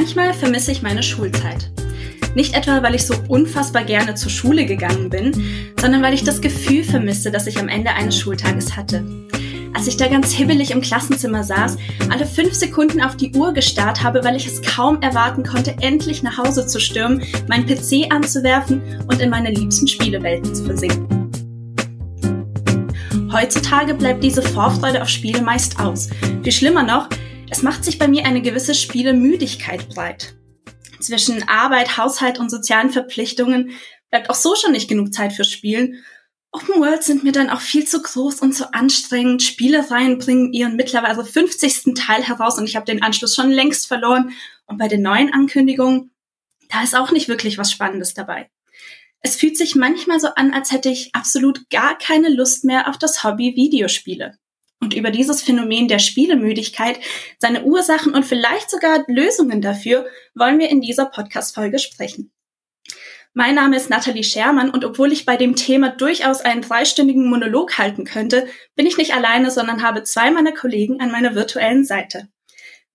Manchmal vermisse ich meine Schulzeit. Nicht etwa, weil ich so unfassbar gerne zur Schule gegangen bin, sondern weil ich das Gefühl vermisse, das ich am Ende eines Schultages hatte. Als ich da ganz hibbelig im Klassenzimmer saß, alle fünf Sekunden auf die Uhr gestarrt habe, weil ich es kaum erwarten konnte, endlich nach Hause zu stürmen, meinen PC anzuwerfen und in meine liebsten Spielewelten zu versinken. Heutzutage bleibt diese Vorfreude auf Spiele meist aus. Viel schlimmer noch, es macht sich bei mir eine gewisse Spielemüdigkeit breit. Zwischen Arbeit, Haushalt und sozialen Verpflichtungen bleibt auch so schon nicht genug Zeit für Spielen. Open World sind mir dann auch viel zu groß und zu anstrengend. Spielereien bringen ihren mittlerweile 50. Teil heraus und ich habe den Anschluss schon längst verloren. Und bei den neuen Ankündigungen, da ist auch nicht wirklich was Spannendes dabei. Es fühlt sich manchmal so an, als hätte ich absolut gar keine Lust mehr auf das Hobby Videospiele. Und über dieses Phänomen der Spielemüdigkeit, seine Ursachen und vielleicht sogar Lösungen dafür wollen wir in dieser Podcast-Folge sprechen. Mein Name ist Nathalie Schermann und obwohl ich bei dem Thema durchaus einen dreistündigen Monolog halten könnte, bin ich nicht alleine, sondern habe zwei meiner Kollegen an meiner virtuellen Seite.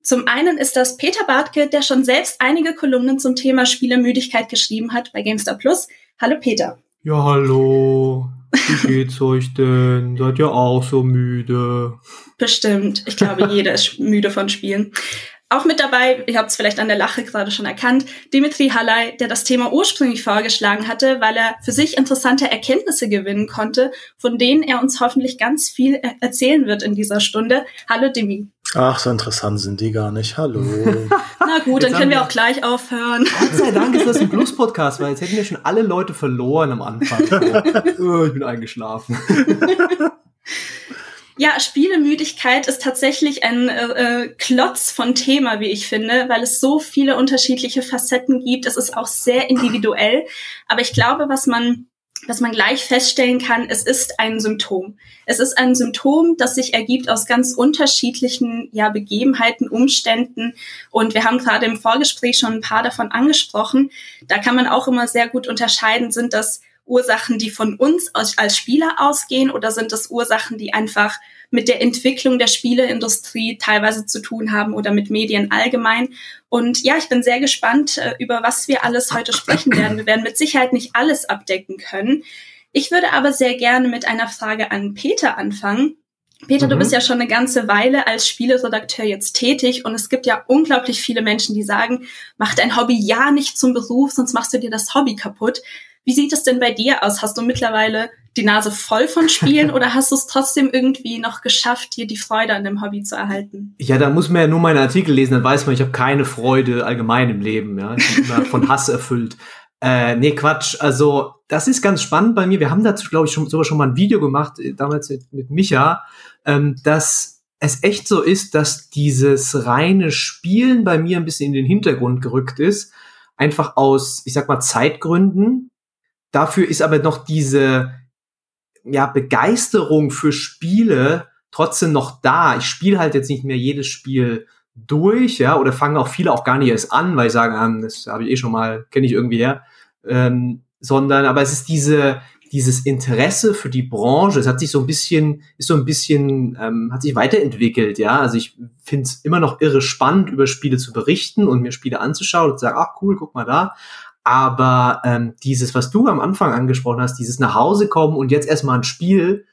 Zum einen ist das Peter Bartke, der schon selbst einige Kolumnen zum Thema Spielemüdigkeit geschrieben hat bei GameStar Plus. Hallo Peter. Ja, hallo. Wie geht's euch denn? Seid ihr auch so müde? Bestimmt. Ich glaube, jeder ist müde von Spielen. Auch mit dabei, ihr habt es vielleicht an der Lache gerade schon erkannt, Dimitri Halley, der das Thema ursprünglich vorgeschlagen hatte, weil er für sich interessante Erkenntnisse gewinnen konnte, von denen er uns hoffentlich ganz viel erzählen wird in dieser Stunde. Hallo Dimi. Ach, so interessant sind die gar nicht. Hallo. Na gut, jetzt dann können wir auch gleich aufhören. Gott sei Dank ist das ein Plus-Podcast, weil jetzt hätten wir schon alle Leute verloren am Anfang. oh, ich bin eingeschlafen. Ja, Spielemüdigkeit ist tatsächlich ein äh, äh, Klotz von Thema, wie ich finde, weil es so viele unterschiedliche Facetten gibt. Es ist auch sehr individuell. Aber ich glaube, was man was man gleich feststellen kann, es ist ein Symptom. Es ist ein Symptom, das sich ergibt aus ganz unterschiedlichen ja, Begebenheiten, Umständen. Und wir haben gerade im Vorgespräch schon ein paar davon angesprochen. Da kann man auch immer sehr gut unterscheiden, sind das Ursachen, die von uns als Spieler ausgehen oder sind das Ursachen, die einfach mit der Entwicklung der Spieleindustrie teilweise zu tun haben oder mit Medien allgemein. Und ja, ich bin sehr gespannt, äh, über was wir alles heute sprechen werden. Wir werden mit Sicherheit nicht alles abdecken können. Ich würde aber sehr gerne mit einer Frage an Peter anfangen. Peter, mhm. du bist ja schon eine ganze Weile als Spieleredakteur jetzt tätig und es gibt ja unglaublich viele Menschen, die sagen, mach dein Hobby ja nicht zum Beruf, sonst machst du dir das Hobby kaputt. Wie sieht es denn bei dir aus? Hast du mittlerweile die Nase voll von Spielen oder hast du es trotzdem irgendwie noch geschafft, dir die Freude an dem Hobby zu erhalten? Ja, da muss man ja nur meine Artikel lesen, dann weiß man, ich habe keine Freude allgemein im Leben. Ja, ich bin immer von Hass erfüllt. Äh, nee, Quatsch. Also, das ist ganz spannend bei mir. Wir haben dazu, glaube ich, schon, sogar schon mal ein Video gemacht, äh, damals mit, mit Micha, ähm, dass es echt so ist, dass dieses reine Spielen bei mir ein bisschen in den Hintergrund gerückt ist. Einfach aus, ich sag mal, Zeitgründen. Dafür ist aber noch diese ja, Begeisterung für Spiele trotzdem noch da. Ich spiele halt jetzt nicht mehr jedes Spiel durch, ja, oder fange auch viele auch gar nicht erst an, weil ich sage, ah, das habe ich eh schon mal, kenne ich irgendwie her. Ähm, sondern, aber es ist diese, dieses Interesse für die Branche, es hat sich so ein bisschen, ist so ein bisschen, ähm, hat sich weiterentwickelt, ja. Also ich finde es immer noch irre spannend, über Spiele zu berichten und mir Spiele anzuschauen und zu sagen, ach cool, guck mal da. Aber ähm, dieses, was du am Anfang angesprochen hast, dieses nach Hause kommen und jetzt erstmal ein Spiel,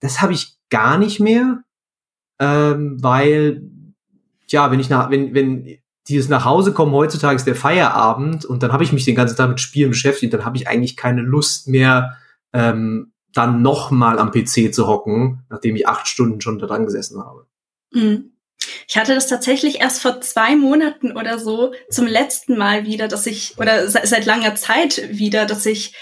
das habe ich gar nicht mehr, ähm, weil ja, wenn ich nach, wenn, wenn dieses nach Hause kommen heutzutage ist der Feierabend und dann habe ich mich den ganzen Tag mit Spielen beschäftigt, dann habe ich eigentlich keine Lust mehr, ähm, dann noch mal am PC zu hocken, nachdem ich acht Stunden schon da dran gesessen habe. Mhm. Ich hatte das tatsächlich erst vor zwei Monaten oder so zum letzten Mal wieder, dass ich, oder seit langer Zeit wieder, dass ich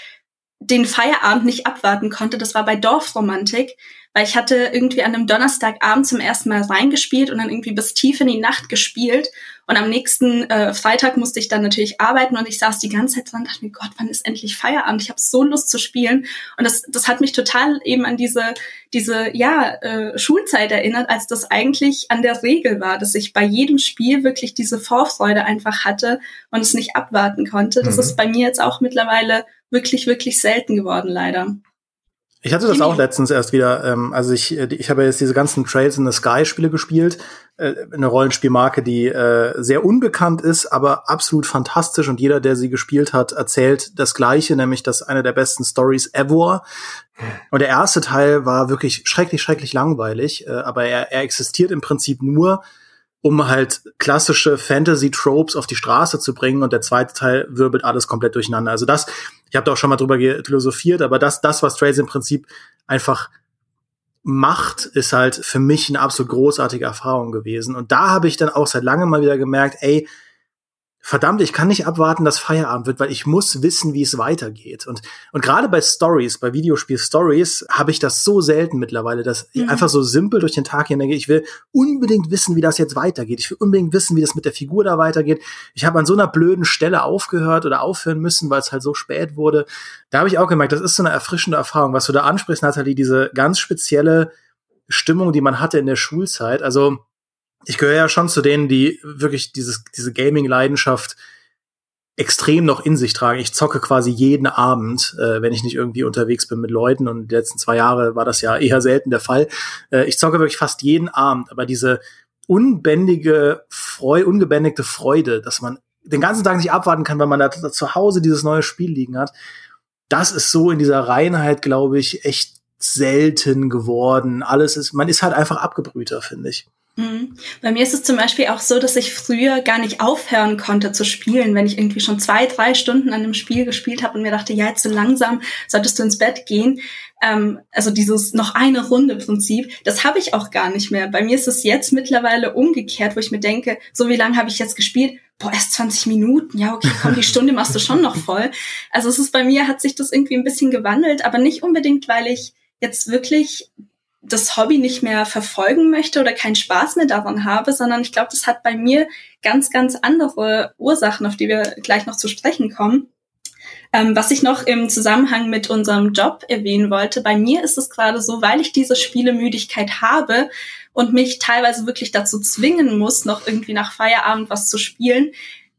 den Feierabend nicht abwarten konnte. Das war bei Dorfromantik weil ich hatte irgendwie an einem Donnerstagabend zum ersten Mal reingespielt und dann irgendwie bis tief in die Nacht gespielt. Und am nächsten äh, Freitag musste ich dann natürlich arbeiten und ich saß die ganze Zeit dran und dachte mir, Gott, wann ist endlich Feierabend? Ich habe so Lust zu spielen. Und das, das hat mich total eben an diese, diese ja, äh, Schulzeit erinnert, als das eigentlich an der Regel war, dass ich bei jedem Spiel wirklich diese Vorfreude einfach hatte und es nicht abwarten konnte. Das mhm. ist bei mir jetzt auch mittlerweile wirklich, wirklich selten geworden, leider. Ich hatte das auch letztens erst wieder. Ähm, also ich, äh, ich habe jetzt diese ganzen Trails in the Sky Spiele gespielt. Äh, eine Rollenspielmarke, die äh, sehr unbekannt ist, aber absolut fantastisch. Und jeder, der sie gespielt hat, erzählt das Gleiche, nämlich dass eine der besten Stories ever. Und der erste Teil war wirklich schrecklich, schrecklich langweilig. Äh, aber er, er existiert im Prinzip nur, um halt klassische Fantasy-Tropes auf die Straße zu bringen und der zweite Teil wirbelt alles komplett durcheinander. Also das, ich habe da auch schon mal drüber philosophiert, aber das, das, was Trails im Prinzip einfach macht, ist halt für mich eine absolut großartige Erfahrung gewesen. Und da habe ich dann auch seit langem mal wieder gemerkt, ey, verdammt, ich kann nicht abwarten, dass Feierabend wird, weil ich muss wissen, wie es weitergeht. Und, und gerade bei Stories, bei Videospiel-Stories, habe ich das so selten mittlerweile, dass mhm. ich einfach so simpel durch den Tag hingehe. Ich will unbedingt wissen, wie das jetzt weitergeht. Ich will unbedingt wissen, wie das mit der Figur da weitergeht. Ich habe an so einer blöden Stelle aufgehört oder aufhören müssen, weil es halt so spät wurde. Da habe ich auch gemerkt, das ist so eine erfrischende Erfahrung, was du da ansprichst, Nathalie, diese ganz spezielle Stimmung, die man hatte in der Schulzeit. Also ich gehöre ja schon zu denen, die wirklich dieses, diese Gaming-Leidenschaft extrem noch in sich tragen. Ich zocke quasi jeden Abend, äh, wenn ich nicht irgendwie unterwegs bin mit Leuten. Und die letzten zwei Jahre war das ja eher selten der Fall. Äh, ich zocke wirklich fast jeden Abend. Aber diese unbändige Freude, ungebändigte Freude, dass man den ganzen Tag nicht abwarten kann, weil man da zu Hause dieses neue Spiel liegen hat, das ist so in dieser Reinheit, glaube ich, echt selten geworden. Alles ist, man ist halt einfach abgebrühter, finde ich. Mhm. Bei mir ist es zum Beispiel auch so, dass ich früher gar nicht aufhören konnte zu spielen, wenn ich irgendwie schon zwei, drei Stunden an einem Spiel gespielt habe und mir dachte, ja, jetzt so langsam solltest du ins Bett gehen. Ähm, also dieses noch eine Runde Prinzip, das habe ich auch gar nicht mehr. Bei mir ist es jetzt mittlerweile umgekehrt, wo ich mir denke, so wie lange habe ich jetzt gespielt? Boah, erst 20 Minuten. Ja, okay, komm, die Stunde machst du schon noch voll. Also es ist bei mir, hat sich das irgendwie ein bisschen gewandelt, aber nicht unbedingt, weil ich jetzt wirklich das Hobby nicht mehr verfolgen möchte oder keinen Spaß mehr daran habe, sondern ich glaube, das hat bei mir ganz, ganz andere Ursachen, auf die wir gleich noch zu sprechen kommen. Ähm, was ich noch im Zusammenhang mit unserem Job erwähnen wollte, bei mir ist es gerade so, weil ich diese Spielemüdigkeit habe und mich teilweise wirklich dazu zwingen muss, noch irgendwie nach Feierabend was zu spielen,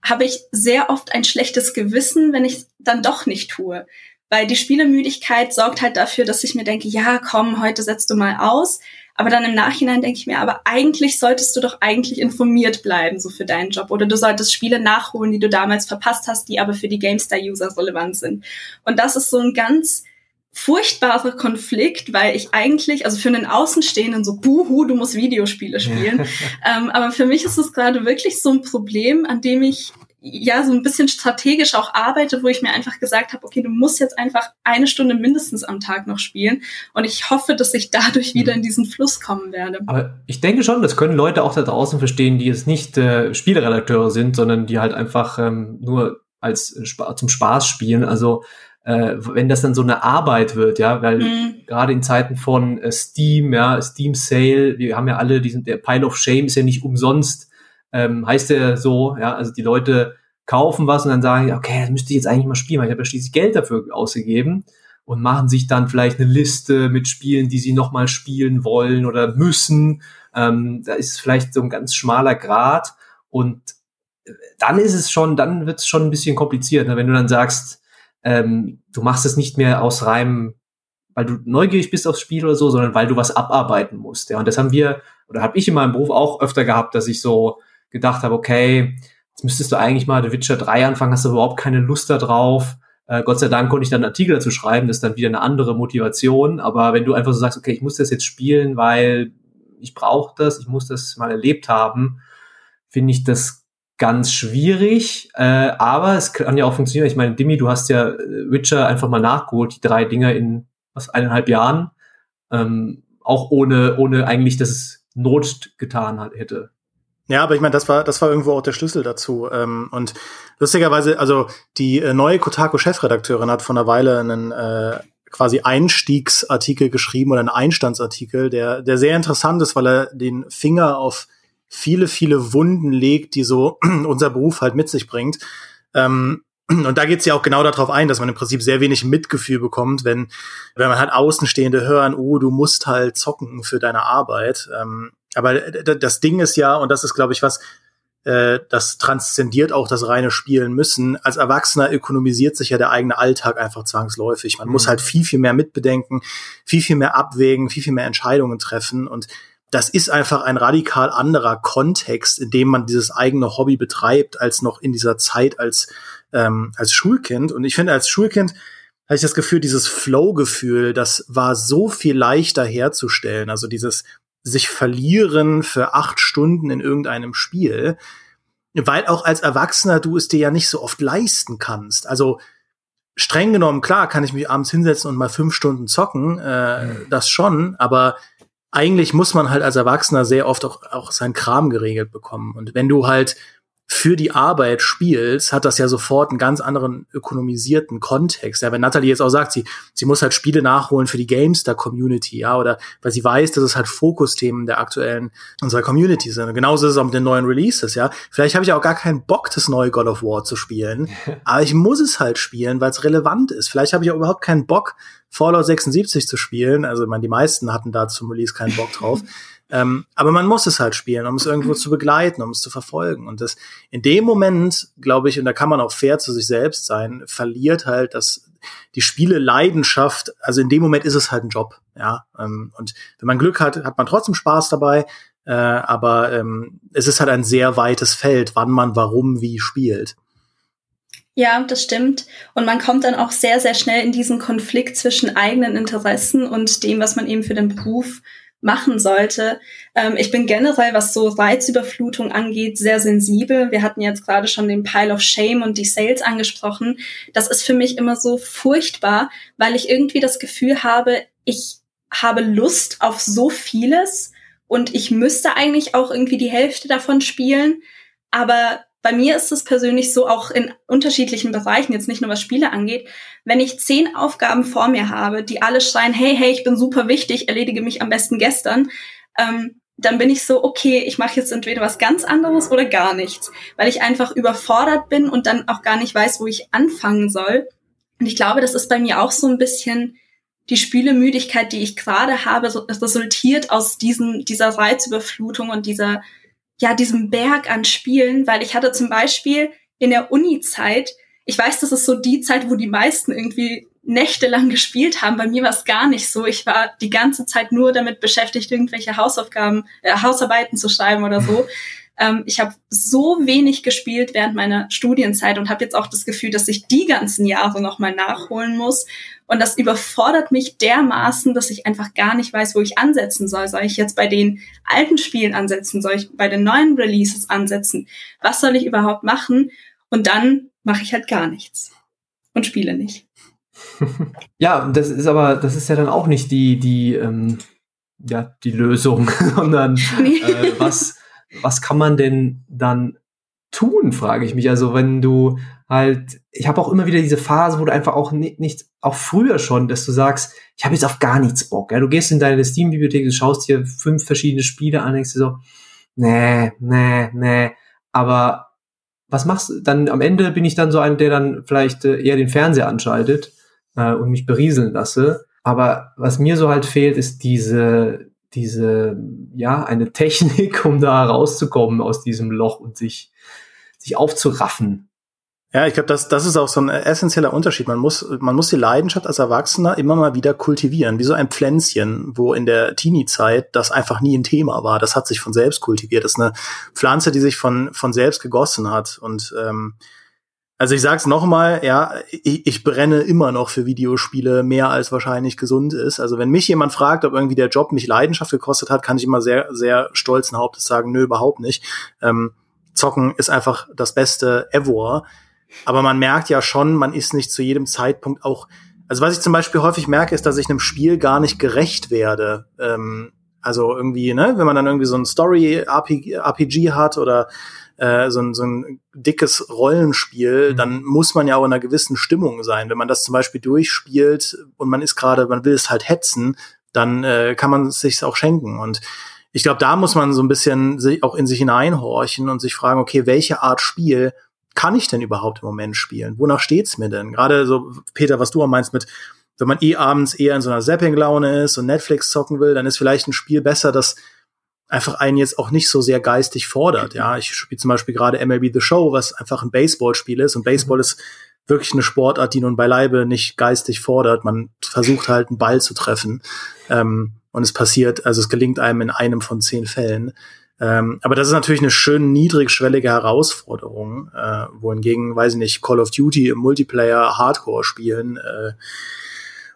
habe ich sehr oft ein schlechtes Gewissen, wenn ich dann doch nicht tue. Weil die Spielemüdigkeit sorgt halt dafür, dass ich mir denke, ja, komm, heute setzt du mal aus. Aber dann im Nachhinein denke ich mir, aber eigentlich solltest du doch eigentlich informiert bleiben, so für deinen Job. Oder du solltest Spiele nachholen, die du damals verpasst hast, die aber für die GameStar-User relevant sind. Und das ist so ein ganz furchtbarer Konflikt, weil ich eigentlich, also für einen Außenstehenden so, buhu, du musst Videospiele spielen. ähm, aber für mich ist es gerade wirklich so ein Problem, an dem ich ja so ein bisschen strategisch auch arbeite, wo ich mir einfach gesagt habe, okay, du musst jetzt einfach eine Stunde mindestens am Tag noch spielen und ich hoffe, dass ich dadurch wieder mhm. in diesen Fluss kommen werde. Aber ich denke schon, das können Leute auch da draußen verstehen, die jetzt nicht äh, Spieleredakteure sind, sondern die halt einfach ähm, nur als äh, zum Spaß spielen. Also äh, wenn das dann so eine Arbeit wird, ja, weil mhm. gerade in Zeiten von äh, Steam, ja, Steam Sale, wir haben ja alle diesen, der Pile of Shame ist ja nicht umsonst ähm, heißt der so, ja, also die Leute kaufen was und dann sagen, okay, das müsste ich jetzt eigentlich mal spielen, weil ich habe ja schließlich Geld dafür ausgegeben und machen sich dann vielleicht eine Liste mit Spielen, die sie nochmal spielen wollen oder müssen. Ähm, da ist vielleicht so ein ganz schmaler Grad und äh, dann ist es schon, dann wird es schon ein bisschen kompliziert, ne? wenn du dann sagst, ähm, du machst es nicht mehr aus reinem, weil du neugierig bist aufs Spiel oder so, sondern weil du was abarbeiten musst. Ja, und das haben wir oder habe ich in meinem Beruf auch öfter gehabt, dass ich so gedacht habe, okay, jetzt müsstest du eigentlich mal The Witcher 3 anfangen, hast du überhaupt keine Lust da drauf. Äh, Gott sei Dank konnte ich dann einen Artikel dazu schreiben, das ist dann wieder eine andere Motivation. Aber wenn du einfach so sagst, okay, ich muss das jetzt spielen, weil ich brauche das, ich muss das mal erlebt haben, finde ich das ganz schwierig. Äh, aber es kann ja auch funktionieren. Ich meine, Dimi, du hast ja äh, Witcher einfach mal nachgeholt, die drei Dinger in was, eineinhalb Jahren. Ähm, auch ohne, ohne eigentlich, dass es Not getan hat, hätte. Ja, aber ich meine, das war, das war irgendwo auch der Schlüssel dazu. Ähm, und lustigerweise, also die äh, neue Kotaku-Chefredakteurin hat vor einer Weile einen äh, quasi Einstiegsartikel geschrieben oder einen Einstandsartikel, der, der sehr interessant ist, weil er den Finger auf viele, viele Wunden legt, die so unser Beruf halt mit sich bringt. Ähm, und da geht es ja auch genau darauf ein, dass man im Prinzip sehr wenig Mitgefühl bekommt, wenn, wenn man halt Außenstehende hören, oh, du musst halt zocken für deine Arbeit. Ähm, aber das Ding ist ja, und das ist, glaube ich, was, äh, das transzendiert auch das reine Spielen müssen. Als Erwachsener ökonomisiert sich ja der eigene Alltag einfach zwangsläufig. Man mhm. muss halt viel, viel mehr mitbedenken, viel, viel mehr abwägen, viel, viel mehr Entscheidungen treffen und das ist einfach ein radikal anderer Kontext, in dem man dieses eigene Hobby betreibt, als noch in dieser Zeit als, ähm, als Schulkind. Und ich finde, als Schulkind hatte ich das Gefühl, dieses Flow-Gefühl, das war so viel leichter herzustellen. Also dieses sich verlieren für acht Stunden in irgendeinem Spiel, weil auch als Erwachsener du es dir ja nicht so oft leisten kannst. Also streng genommen, klar, kann ich mich abends hinsetzen und mal fünf Stunden zocken, äh, mhm. das schon, aber eigentlich muss man halt als Erwachsener sehr oft auch, auch sein Kram geregelt bekommen. Und wenn du halt für die Arbeit spielst, hat das ja sofort einen ganz anderen ökonomisierten Kontext. Ja, wenn Natalie jetzt auch sagt, sie, sie muss halt Spiele nachholen für die Gamestar-Community, ja, oder weil sie weiß, dass es halt Fokusthemen der aktuellen unserer Community sind. Und genauso ist es auch mit den neuen Releases, ja. Vielleicht habe ich auch gar keinen Bock, das neue God of War zu spielen, aber ich muss es halt spielen, weil es relevant ist. Vielleicht habe ich auch überhaupt keinen Bock, Fallout 76 zu spielen. Also, ich meine, die meisten hatten da zum Release keinen Bock drauf. Ähm, aber man muss es halt spielen, um es irgendwo zu begleiten, um es zu verfolgen. Und das in dem Moment, glaube ich, und da kann man auch fair zu sich selbst sein, verliert halt das die Spiele Leidenschaft. Also in dem Moment ist es halt ein Job, ja. Ähm, und wenn man Glück hat, hat man trotzdem Spaß dabei. Äh, aber ähm, es ist halt ein sehr weites Feld, wann man warum wie spielt. Ja, das stimmt. Und man kommt dann auch sehr, sehr schnell in diesen Konflikt zwischen eigenen Interessen und dem, was man eben für den Beruf machen sollte. Ähm, ich bin generell, was so Reizüberflutung angeht, sehr sensibel. Wir hatten jetzt gerade schon den Pile of Shame und die Sales angesprochen. Das ist für mich immer so furchtbar, weil ich irgendwie das Gefühl habe, ich habe Lust auf so vieles und ich müsste eigentlich auch irgendwie die Hälfte davon spielen. Aber bei mir ist es persönlich so, auch in unterschiedlichen Bereichen, jetzt nicht nur was Spiele angeht, wenn ich zehn Aufgaben vor mir habe, die alle schreien, hey, hey, ich bin super wichtig, erledige mich am besten gestern, ähm, dann bin ich so, okay, ich mache jetzt entweder was ganz anderes oder gar nichts, weil ich einfach überfordert bin und dann auch gar nicht weiß, wo ich anfangen soll. Und ich glaube, das ist bei mir auch so ein bisschen die Spielemüdigkeit, die ich gerade habe, resultiert aus diesen, dieser Reizüberflutung und dieser ja, diesem Berg an Spielen, weil ich hatte zum Beispiel in der Uni-Zeit, ich weiß, das ist so die Zeit, wo die meisten irgendwie nächtelang gespielt haben. Bei mir war es gar nicht so. Ich war die ganze Zeit nur damit beschäftigt, irgendwelche Hausaufgaben, äh, Hausarbeiten zu schreiben oder so. Ähm, ich habe so wenig gespielt während meiner Studienzeit und habe jetzt auch das Gefühl, dass ich die ganzen Jahre nochmal nachholen muss. Und das überfordert mich dermaßen, dass ich einfach gar nicht weiß, wo ich ansetzen soll. Soll ich jetzt bei den alten Spielen ansetzen? Soll ich bei den neuen Releases ansetzen? Was soll ich überhaupt machen? Und dann mache ich halt gar nichts und spiele nicht. Ja, das ist aber, das ist ja dann auch nicht die, die, ähm, ja, die Lösung, sondern nee. äh, was, was kann man denn dann tun, frage ich mich. Also wenn du halt, ich habe auch immer wieder diese Phase, wo du einfach auch nicht, nicht auch früher schon, dass du sagst, ich habe jetzt auf gar nichts Bock. Ja? Du gehst in deine Steam-Bibliothek, du schaust dir fünf verschiedene Spiele an, denkst dir so, nee, nee, nee. Aber was machst du? Dann am Ende bin ich dann so einer, der dann vielleicht äh, eher den Fernseher anschaltet äh, und mich berieseln lasse. Aber was mir so halt fehlt, ist diese, diese, ja, eine Technik, um da rauszukommen aus diesem Loch und sich, sich aufzuraffen. Ja, ich glaube, das, das ist auch so ein essentieller Unterschied. Man muss, man muss die Leidenschaft als Erwachsener immer mal wieder kultivieren, wie so ein Pflänzchen, wo in der Teenie-Zeit das einfach nie ein Thema war. Das hat sich von selbst kultiviert. Das ist eine Pflanze, die sich von, von selbst gegossen hat. Und ähm, also ich sag's nochmal, ja, ich, ich brenne immer noch für Videospiele mehr als wahrscheinlich gesund ist. Also wenn mich jemand fragt, ob irgendwie der Job mich Leidenschaft gekostet hat, kann ich immer sehr, sehr stolzen Hauptes sagen, nö, überhaupt nicht. Ähm, Zocken ist einfach das Beste ever. Aber man merkt ja schon, man ist nicht zu jedem Zeitpunkt auch. Also was ich zum Beispiel häufig merke, ist, dass ich einem Spiel gar nicht gerecht werde. Ähm, also irgendwie, ne, wenn man dann irgendwie so ein Story-RPG hat oder äh, so, ein, so ein dickes Rollenspiel, mhm. dann muss man ja auch in einer gewissen Stimmung sein. Wenn man das zum Beispiel durchspielt und man ist gerade, man will es halt hetzen, dann äh, kann man es sich auch schenken. Und ich glaube, da muss man so ein bisschen sich auch in sich hineinhorchen und sich fragen, okay, welche Art Spiel kann ich denn überhaupt im Moment spielen? Wonach steht's mir denn? Gerade so, Peter, was du auch meinst mit, wenn man eh abends eher in so einer Zapping-Laune ist und Netflix zocken will, dann ist vielleicht ein Spiel besser, das einfach einen jetzt auch nicht so sehr geistig fordert. Ja, ich spiele zum Beispiel gerade MLB The Show, was einfach ein Baseballspiel ist und Baseball mhm. ist wirklich eine Sportart, die nun beileibe nicht geistig fordert. Man versucht halt einen Ball zu treffen ähm, und es passiert, also es gelingt einem in einem von zehn Fällen. Ähm, aber das ist natürlich eine schön niedrigschwellige Herausforderung, äh, wohingegen, weiß ich nicht, Call of Duty im Multiplayer Hardcore spielen äh,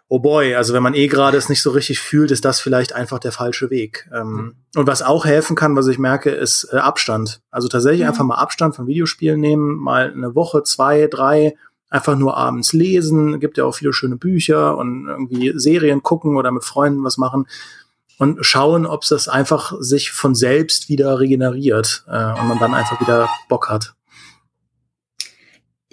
oh boy, also wenn man eh gerade es nicht so richtig fühlt, ist das vielleicht einfach der falsche Weg. Ähm, mhm. Und was auch helfen kann, was ich merke, ist äh, Abstand. Also tatsächlich mhm. einfach mal Abstand von Videospielen nehmen, mal eine Woche, zwei, drei, einfach nur abends lesen. Gibt ja auch viele schöne Bücher und irgendwie Serien gucken oder mit Freunden was machen und schauen, ob es das einfach sich von selbst wieder regeneriert äh, und man dann einfach wieder Bock hat.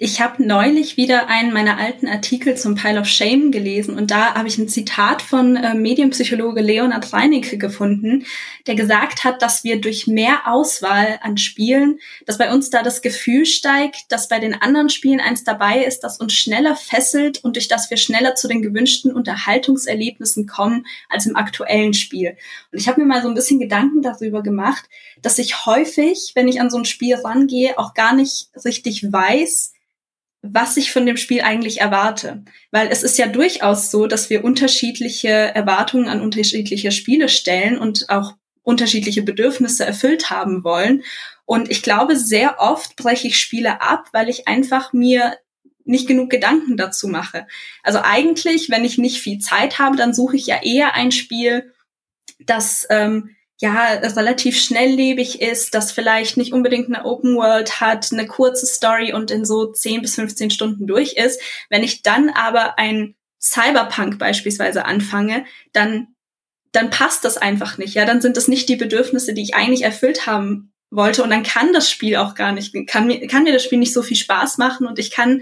Ich habe neulich wieder einen meiner alten Artikel zum Pile of Shame gelesen und da habe ich ein Zitat von äh, Medienpsychologe Leonard Reinicke gefunden, der gesagt hat, dass wir durch mehr Auswahl an Spielen, dass bei uns da das Gefühl steigt, dass bei den anderen Spielen eins dabei ist, das uns schneller fesselt und durch das wir schneller zu den gewünschten Unterhaltungserlebnissen kommen als im aktuellen Spiel. Und ich habe mir mal so ein bisschen Gedanken darüber gemacht, dass ich häufig, wenn ich an so ein Spiel rangehe, auch gar nicht richtig weiß, was ich von dem Spiel eigentlich erwarte. Weil es ist ja durchaus so, dass wir unterschiedliche Erwartungen an unterschiedliche Spiele stellen und auch unterschiedliche Bedürfnisse erfüllt haben wollen. Und ich glaube, sehr oft breche ich Spiele ab, weil ich einfach mir nicht genug Gedanken dazu mache. Also eigentlich, wenn ich nicht viel Zeit habe, dann suche ich ja eher ein Spiel, das ähm, ja, relativ schnelllebig ist, das vielleicht nicht unbedingt eine Open World hat, eine kurze Story und in so 10 bis 15 Stunden durch ist. Wenn ich dann aber ein Cyberpunk beispielsweise anfange, dann, dann passt das einfach nicht. Ja, dann sind das nicht die Bedürfnisse, die ich eigentlich erfüllt haben wollte und dann kann das Spiel auch gar nicht, kann mir, kann mir das Spiel nicht so viel Spaß machen und ich kann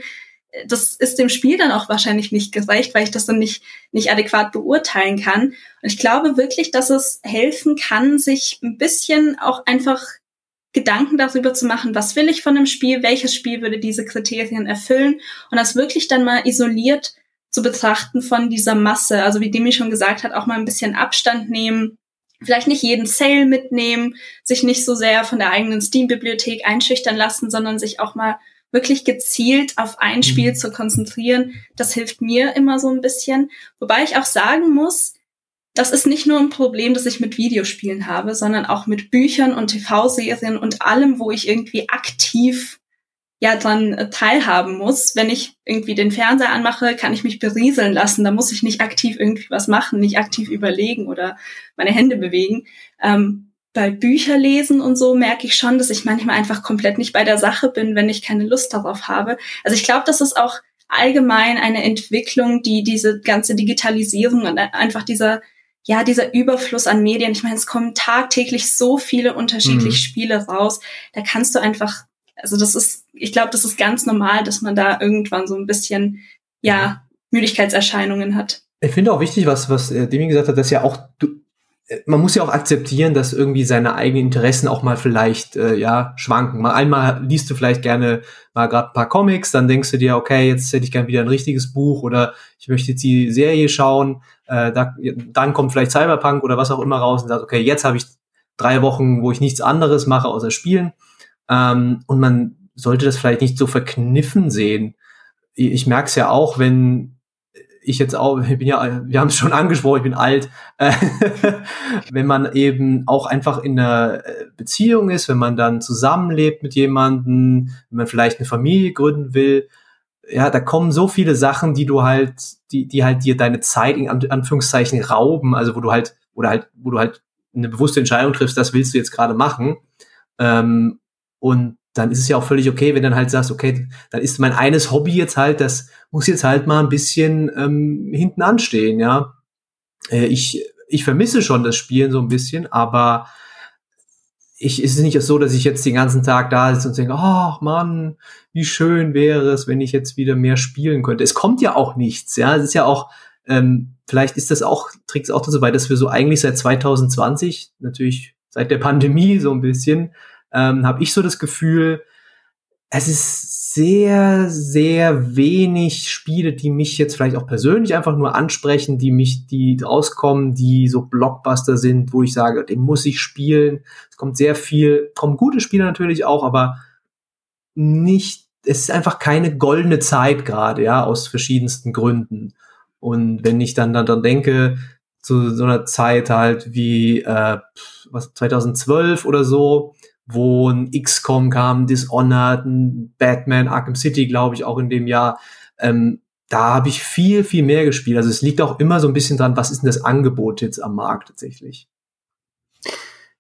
das ist dem Spiel dann auch wahrscheinlich nicht gerecht, weil ich das dann nicht, nicht adäquat beurteilen kann. Und ich glaube wirklich, dass es helfen kann, sich ein bisschen auch einfach Gedanken darüber zu machen, was will ich von dem Spiel, welches Spiel würde diese Kriterien erfüllen und das wirklich dann mal isoliert zu betrachten von dieser Masse. Also wie Demi schon gesagt hat, auch mal ein bisschen Abstand nehmen, vielleicht nicht jeden Sale mitnehmen, sich nicht so sehr von der eigenen Steam-Bibliothek einschüchtern lassen, sondern sich auch mal wirklich gezielt auf ein Spiel mhm. zu konzentrieren, das hilft mir immer so ein bisschen. Wobei ich auch sagen muss, das ist nicht nur ein Problem, das ich mit Videospielen habe, sondern auch mit Büchern und TV-Serien und allem, wo ich irgendwie aktiv ja dran äh, teilhaben muss. Wenn ich irgendwie den Fernseher anmache, kann ich mich berieseln lassen. Da muss ich nicht aktiv irgendwie was machen, nicht aktiv überlegen oder meine Hände bewegen. Ähm, bei Bücher lesen und so merke ich schon, dass ich manchmal einfach komplett nicht bei der Sache bin, wenn ich keine Lust darauf habe. Also ich glaube, das ist auch allgemein eine Entwicklung, die diese ganze Digitalisierung und einfach dieser ja, dieser Überfluss an Medien. Ich meine, es kommen tagtäglich so viele unterschiedliche mhm. Spiele raus. Da kannst du einfach, also das ist, ich glaube, das ist ganz normal, dass man da irgendwann so ein bisschen, ja, Müdigkeitserscheinungen hat. Ich finde auch wichtig, was, was äh, Demi gesagt hat, dass ja auch du, man muss ja auch akzeptieren, dass irgendwie seine eigenen Interessen auch mal vielleicht äh, ja schwanken. Mal einmal liest du vielleicht gerne mal gerade ein paar Comics, dann denkst du dir, okay, jetzt hätte ich gerne wieder ein richtiges Buch oder ich möchte jetzt die Serie schauen. Äh, da, dann kommt vielleicht Cyberpunk oder was auch immer raus und sagt, okay, jetzt habe ich drei Wochen, wo ich nichts anderes mache außer spielen. Ähm, und man sollte das vielleicht nicht so verkniffen sehen. Ich merke es ja auch, wenn ich jetzt auch, ich bin ja, wir haben es schon angesprochen, ich bin alt, äh, wenn man eben auch einfach in einer äh, Beziehung ist, wenn man dann zusammenlebt mit jemandem, wenn man vielleicht eine Familie gründen will, ja, da kommen so viele Sachen, die du halt, die, die halt dir deine Zeit in Anführungszeichen rauben, also wo du halt, oder halt, wo du halt eine bewusste Entscheidung triffst, das willst du jetzt gerade machen. Ähm, und dann ist es ja auch völlig okay, wenn dann halt sagst, okay, dann ist mein eines Hobby jetzt halt, das muss jetzt halt mal ein bisschen ähm, hinten anstehen, ja. Äh, ich, ich vermisse schon das Spielen so ein bisschen, aber ich ist es nicht so, dass ich jetzt den ganzen Tag da sitze und denke, ach Mann, wie schön wäre es, wenn ich jetzt wieder mehr spielen könnte. Es kommt ja auch nichts, ja. Es ist ja auch, ähm, vielleicht ist das auch, trägt es auch dazu bei, dass wir so eigentlich seit 2020, natürlich seit der Pandemie so ein bisschen, ähm, habe ich so das Gefühl, es ist sehr, sehr wenig Spiele, die mich jetzt vielleicht auch persönlich einfach nur ansprechen, die mich, die rauskommen, die so Blockbuster sind, wo ich sage, den muss ich spielen. Es kommt sehr viel, kommen gute Spiele natürlich auch, aber nicht, es ist einfach keine goldene Zeit gerade, ja, aus verschiedensten Gründen. Und wenn ich dann, dann, dann denke, zu so einer Zeit halt wie äh, was 2012 oder so, wo ein XCOM kam, Dishonored, ein Batman, Arkham City, glaube ich, auch in dem Jahr. Ähm, da habe ich viel, viel mehr gespielt. Also es liegt auch immer so ein bisschen dran, was ist denn das Angebot jetzt am Markt tatsächlich.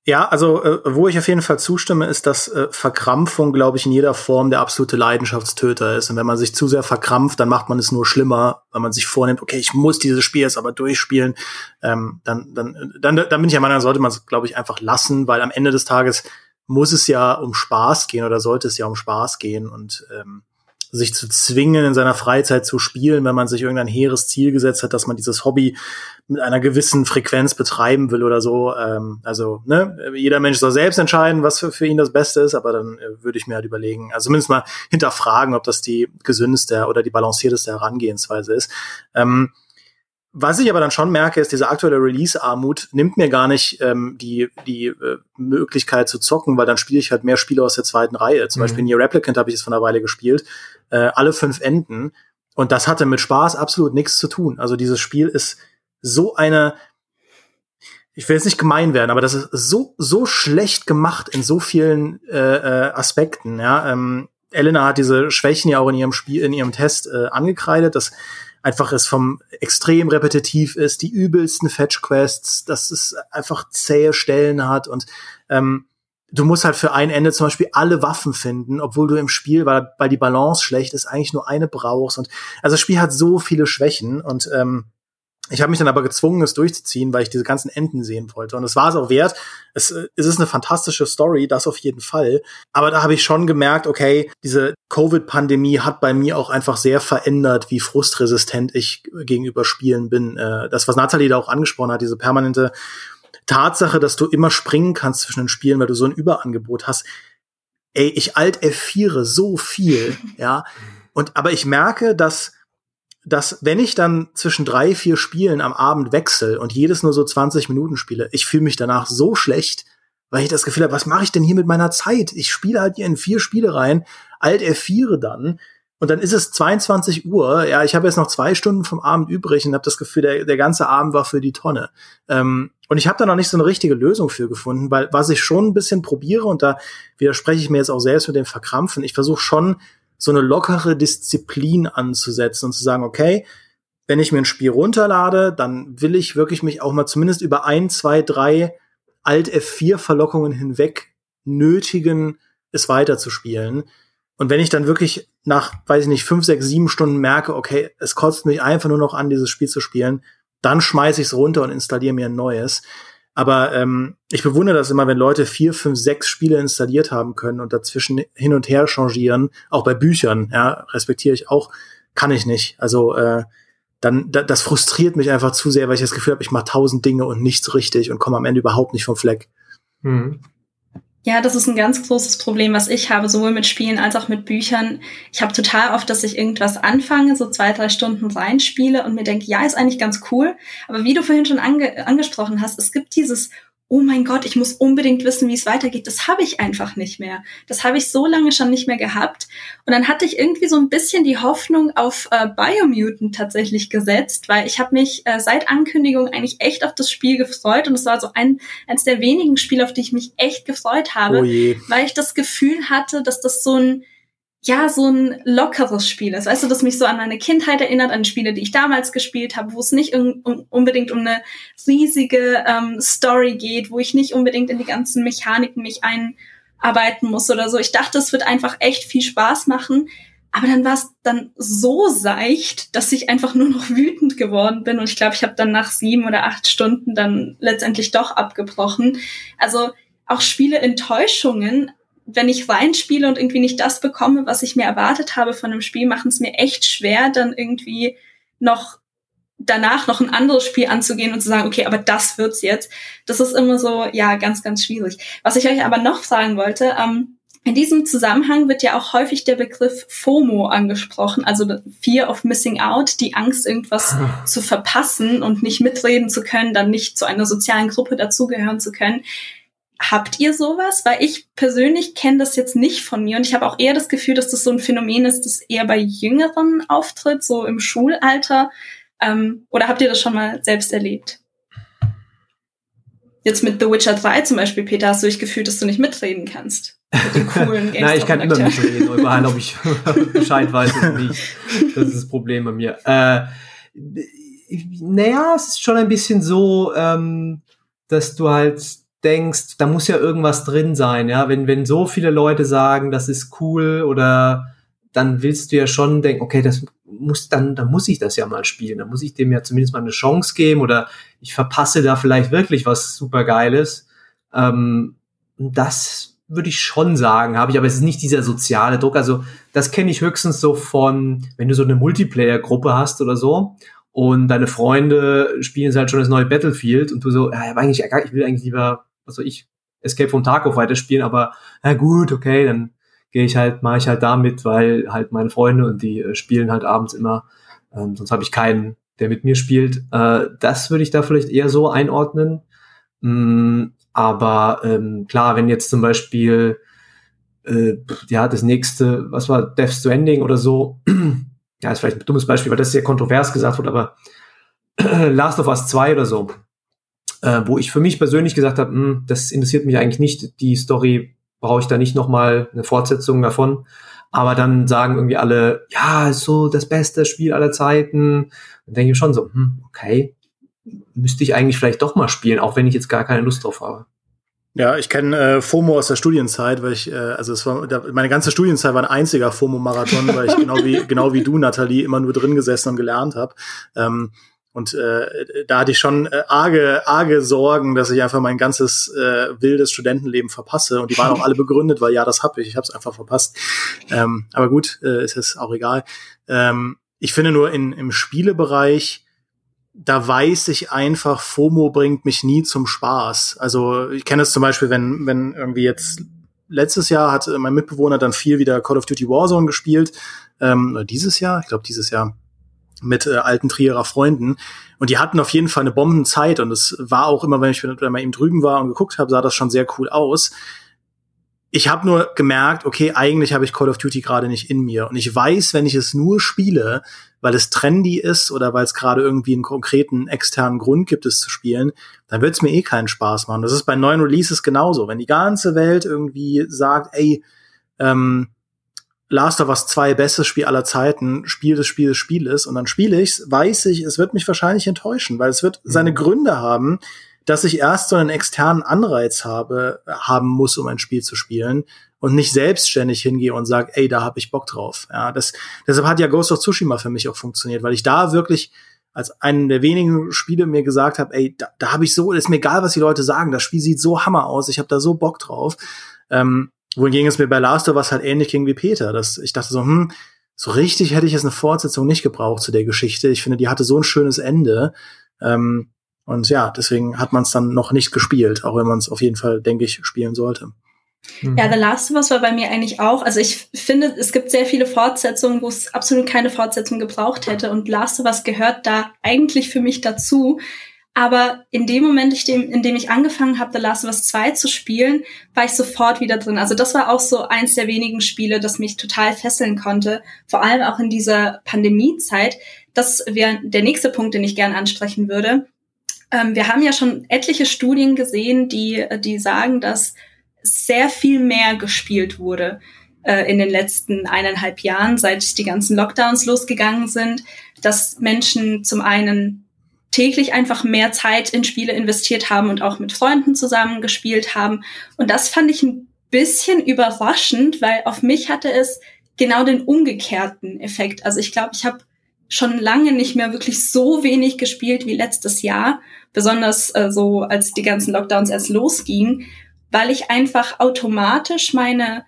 Ja, also äh, wo ich auf jeden Fall zustimme, ist, dass äh, Verkrampfung, glaube ich, in jeder Form der absolute Leidenschaftstöter ist. Und wenn man sich zu sehr verkrampft, dann macht man es nur schlimmer, weil man sich vornimmt, okay, ich muss dieses Spiel jetzt aber durchspielen. Ähm, dann, dann, dann, dann bin ich der Meinung, sollte man es, glaube ich, einfach lassen, weil am Ende des Tages muss es ja um Spaß gehen oder sollte es ja um Spaß gehen. Und ähm, sich zu zwingen, in seiner Freizeit zu spielen, wenn man sich irgendein hehres Ziel gesetzt hat, dass man dieses Hobby mit einer gewissen Frequenz betreiben will oder so. Ähm, also, ne, jeder Mensch soll selbst entscheiden, was für, für ihn das Beste ist, aber dann äh, würde ich mir halt überlegen, also zumindest mal hinterfragen, ob das die gesündeste oder die balancierteste Herangehensweise ist. Ähm, was ich aber dann schon merke, ist, diese aktuelle Release-Armut nimmt mir gar nicht ähm, die, die äh, Möglichkeit zu zocken, weil dann spiele ich halt mehr Spiele aus der zweiten Reihe. Zum mhm. Beispiel Nier Replicant habe ich jetzt von einer Weile gespielt. Äh, alle fünf Enden. Und das hatte mit Spaß absolut nichts zu tun. Also dieses Spiel ist so eine, ich will jetzt nicht gemein werden, aber das ist so, so schlecht gemacht in so vielen äh, äh, Aspekten. Ja? Ähm, Elena hat diese Schwächen ja auch in ihrem Spiel, in ihrem Test äh, angekreidet. Das einfach es vom extrem repetitiv ist, die übelsten Fetch-Quests, dass es einfach zähe Stellen hat und ähm, du musst halt für ein Ende zum Beispiel alle Waffen finden, obwohl du im Spiel, weil, weil die Balance schlecht ist, eigentlich nur eine brauchst. Und also das Spiel hat so viele Schwächen und ähm, ich habe mich dann aber gezwungen, es durchzuziehen, weil ich diese ganzen Enden sehen wollte. Und es war es auch wert. Es, es ist eine fantastische Story, das auf jeden Fall. Aber da habe ich schon gemerkt, okay, diese Covid-Pandemie hat bei mir auch einfach sehr verändert, wie frustresistent ich gegenüber Spielen bin. Äh, das, was Nathalie da auch angesprochen hat, diese permanente Tatsache, dass du immer springen kannst zwischen den Spielen, weil du so ein Überangebot hast. Ey, ich alt F4 so viel, ja. Und, aber ich merke, dass dass wenn ich dann zwischen drei, vier Spielen am Abend wechsle und jedes nur so 20 Minuten spiele, ich fühle mich danach so schlecht, weil ich das Gefühl habe, was mache ich denn hier mit meiner Zeit? Ich spiele halt hier in vier Spiele rein, alt F4 dann und dann ist es 22 Uhr. Ja, ich habe jetzt noch zwei Stunden vom Abend übrig und habe das Gefühl, der, der ganze Abend war für die Tonne. Ähm, und ich habe da noch nicht so eine richtige Lösung für gefunden, weil was ich schon ein bisschen probiere und da widerspreche ich mir jetzt auch selbst mit dem Verkrampfen. Ich versuche schon so eine lockere Disziplin anzusetzen und zu sagen, okay, wenn ich mir ein Spiel runterlade, dann will ich wirklich mich auch mal zumindest über ein, zwei, drei Alt F4 Verlockungen hinweg nötigen, es weiterzuspielen. Und wenn ich dann wirklich nach, weiß ich nicht, fünf, sechs, sieben Stunden merke, okay, es kotzt mich einfach nur noch an, dieses Spiel zu spielen, dann schmeiße ich es runter und installiere mir ein neues. Aber ähm, ich bewundere das immer, wenn Leute vier, fünf, sechs Spiele installiert haben können und dazwischen hin und her changieren, auch bei Büchern, ja, respektiere ich auch, kann ich nicht. Also äh, dann da, das frustriert mich einfach zu sehr, weil ich das Gefühl habe, ich mache tausend Dinge und nichts richtig und komme am Ende überhaupt nicht vom Fleck. Mhm. Ja, das ist ein ganz großes Problem, was ich habe, sowohl mit Spielen als auch mit Büchern. Ich habe total oft, dass ich irgendwas anfange, so zwei, drei Stunden reinspiele und mir denke, ja, ist eigentlich ganz cool. Aber wie du vorhin schon ange angesprochen hast, es gibt dieses oh mein Gott, ich muss unbedingt wissen, wie es weitergeht. Das habe ich einfach nicht mehr. Das habe ich so lange schon nicht mehr gehabt. Und dann hatte ich irgendwie so ein bisschen die Hoffnung auf äh, Biomutant tatsächlich gesetzt, weil ich habe mich äh, seit Ankündigung eigentlich echt auf das Spiel gefreut. Und es war so ein, eines der wenigen Spiele, auf die ich mich echt gefreut habe, oh weil ich das Gefühl hatte, dass das so ein ja, so ein lockeres Spiel ist. Weißt du, das mich so an meine Kindheit erinnert, an Spiele, die ich damals gespielt habe, wo es nicht un unbedingt um eine riesige ähm, Story geht, wo ich nicht unbedingt in die ganzen Mechaniken mich einarbeiten muss oder so. Ich dachte, es wird einfach echt viel Spaß machen. Aber dann war es dann so seicht, dass ich einfach nur noch wütend geworden bin. Und ich glaube, ich habe dann nach sieben oder acht Stunden dann letztendlich doch abgebrochen. Also auch Spiele Enttäuschungen wenn ich reinspiele und irgendwie nicht das bekomme, was ich mir erwartet habe von einem Spiel, machen es mir echt schwer, dann irgendwie noch danach noch ein anderes Spiel anzugehen und zu sagen, okay, aber das wird's jetzt. Das ist immer so, ja, ganz, ganz schwierig. Was ich euch aber noch fragen wollte, ähm, in diesem Zusammenhang wird ja auch häufig der Begriff FOMO angesprochen, also Fear of Missing Out, die Angst, irgendwas zu verpassen und nicht mitreden zu können, dann nicht zu einer sozialen Gruppe dazugehören zu können. Habt ihr sowas? Weil ich persönlich kenne das jetzt nicht von mir und ich habe auch eher das Gefühl, dass das so ein Phänomen ist, das eher bei Jüngeren auftritt, so im Schulalter. Ähm, oder habt ihr das schon mal selbst erlebt? Jetzt mit The Witcher 3 zum Beispiel, Peter, hast du dich gefühlt, dass du nicht mitreden kannst. Mit den coolen Nein, ich kann immer mitreden, überall, ob ich Bescheid weiß oder nicht. Das ist das Problem bei mir. Äh, naja, es ist schon ein bisschen so, ähm, dass du halt denkst, da muss ja irgendwas drin sein, ja. Wenn, wenn so viele Leute sagen, das ist cool oder dann willst du ja schon denken, okay, das muss dann, dann muss ich das ja mal spielen. Dann muss ich dem ja zumindest mal eine Chance geben oder ich verpasse da vielleicht wirklich was super Geiles. Ähm, das würde ich schon sagen, habe ich, aber es ist nicht dieser soziale Druck. Also das kenne ich höchstens so von, wenn du so eine Multiplayer-Gruppe hast oder so und deine Freunde spielen halt schon das neue Battlefield und du so, ja, eigentlich, ich will eigentlich lieber also ich Escape from Tarkov weiterspielen, aber na gut, okay, dann gehe ich halt, mache ich halt damit, weil halt meine Freunde und die äh, spielen halt abends immer, ähm, sonst habe ich keinen, der mit mir spielt. Äh, das würde ich da vielleicht eher so einordnen. Mm, aber ähm, klar, wenn jetzt zum Beispiel äh, ja das nächste, was war Death Stranding oder so, ja ist vielleicht ein dummes Beispiel, weil das sehr kontrovers gesagt wird, aber Last of Us 2 oder so, äh, wo ich für mich persönlich gesagt habe, hm, das interessiert mich eigentlich nicht, die Story brauche ich da nicht nochmal eine Fortsetzung davon. Aber dann sagen irgendwie alle, ja, ist so das beste Spiel aller Zeiten. Dann denke ich schon so, hm, okay, müsste ich eigentlich vielleicht doch mal spielen, auch wenn ich jetzt gar keine Lust drauf habe. Ja, ich kenne äh, FOMO aus der Studienzeit, weil ich, äh, also es war da, meine ganze Studienzeit war ein einziger FOMO-Marathon, weil ich genau wie genau wie du, Nathalie, immer nur drin gesessen und gelernt habe. Ähm, und äh, da hatte ich schon äh, arge, arge Sorgen, dass ich einfach mein ganzes äh, wildes Studentenleben verpasse. Und die waren auch alle begründet, weil ja, das habe ich, ich habe es einfach verpasst. Ähm, aber gut, äh, ist es auch egal. Ähm, ich finde nur in, im Spielebereich, da weiß ich einfach, FOMO bringt mich nie zum Spaß. Also ich kenne es zum Beispiel, wenn, wenn irgendwie jetzt letztes Jahr hat mein Mitbewohner dann viel wieder Call of Duty Warzone gespielt. Ähm, oder dieses Jahr, ich glaube dieses Jahr mit äh, alten Trierer Freunden. Und die hatten auf jeden Fall eine Bombenzeit. Und es war auch immer, wenn ich mal eben drüben war und geguckt habe, sah das schon sehr cool aus. Ich habe nur gemerkt, okay, eigentlich habe ich Call of Duty gerade nicht in mir. Und ich weiß, wenn ich es nur spiele, weil es trendy ist oder weil es gerade irgendwie einen konkreten externen Grund gibt, es zu spielen, dann wird es mir eh keinen Spaß machen. Das ist bei neuen Releases genauso. Wenn die ganze Welt irgendwie sagt, ey, ähm, Last of Us 2 bestes Spiel aller Zeiten, Spiel des Spiels, Spiel ist und dann spiele ich's, weiß ich, es wird mich wahrscheinlich enttäuschen, weil es wird mhm. seine Gründe haben, dass ich erst so einen externen Anreiz habe, haben muss, um ein Spiel zu spielen und nicht selbstständig hingehe und sage, ey, da habe ich Bock drauf. Ja, das, deshalb hat ja Ghost of Tsushima für mich auch funktioniert, weil ich da wirklich als einen der wenigen Spiele mir gesagt habe, ey, da, da habe ich so, ist mir egal, was die Leute sagen, das Spiel sieht so hammer aus, ich habe da so Bock drauf. Ähm, wohingegen es mir bei Last of Us halt ähnlich ging wie Peter, dass ich dachte so, hm, so richtig hätte ich jetzt eine Fortsetzung nicht gebraucht zu der Geschichte. Ich finde, die hatte so ein schönes Ende. Ähm, und ja, deswegen hat man es dann noch nicht gespielt, auch wenn man es auf jeden Fall, denke ich, spielen sollte. Mhm. Ja, The Last of Us war bei mir eigentlich auch. Also ich finde, es gibt sehr viele Fortsetzungen, wo es absolut keine Fortsetzung gebraucht hätte. Und Last of Us gehört da eigentlich für mich dazu. Aber in dem Moment, in dem ich angefangen habe, The Last of Us 2 zu spielen, war ich sofort wieder drin. Also das war auch so eins der wenigen Spiele, das mich total fesseln konnte. Vor allem auch in dieser Pandemiezeit. Das wäre der nächste Punkt, den ich gerne ansprechen würde. Ähm, wir haben ja schon etliche Studien gesehen, die, die sagen, dass sehr viel mehr gespielt wurde äh, in den letzten eineinhalb Jahren, seit die ganzen Lockdowns losgegangen sind, dass Menschen zum einen täglich einfach mehr Zeit in Spiele investiert haben und auch mit Freunden zusammen gespielt haben. Und das fand ich ein bisschen überraschend, weil auf mich hatte es genau den umgekehrten Effekt. Also ich glaube, ich habe schon lange nicht mehr wirklich so wenig gespielt wie letztes Jahr, besonders äh, so als die ganzen Lockdowns erst losgingen, weil ich einfach automatisch meine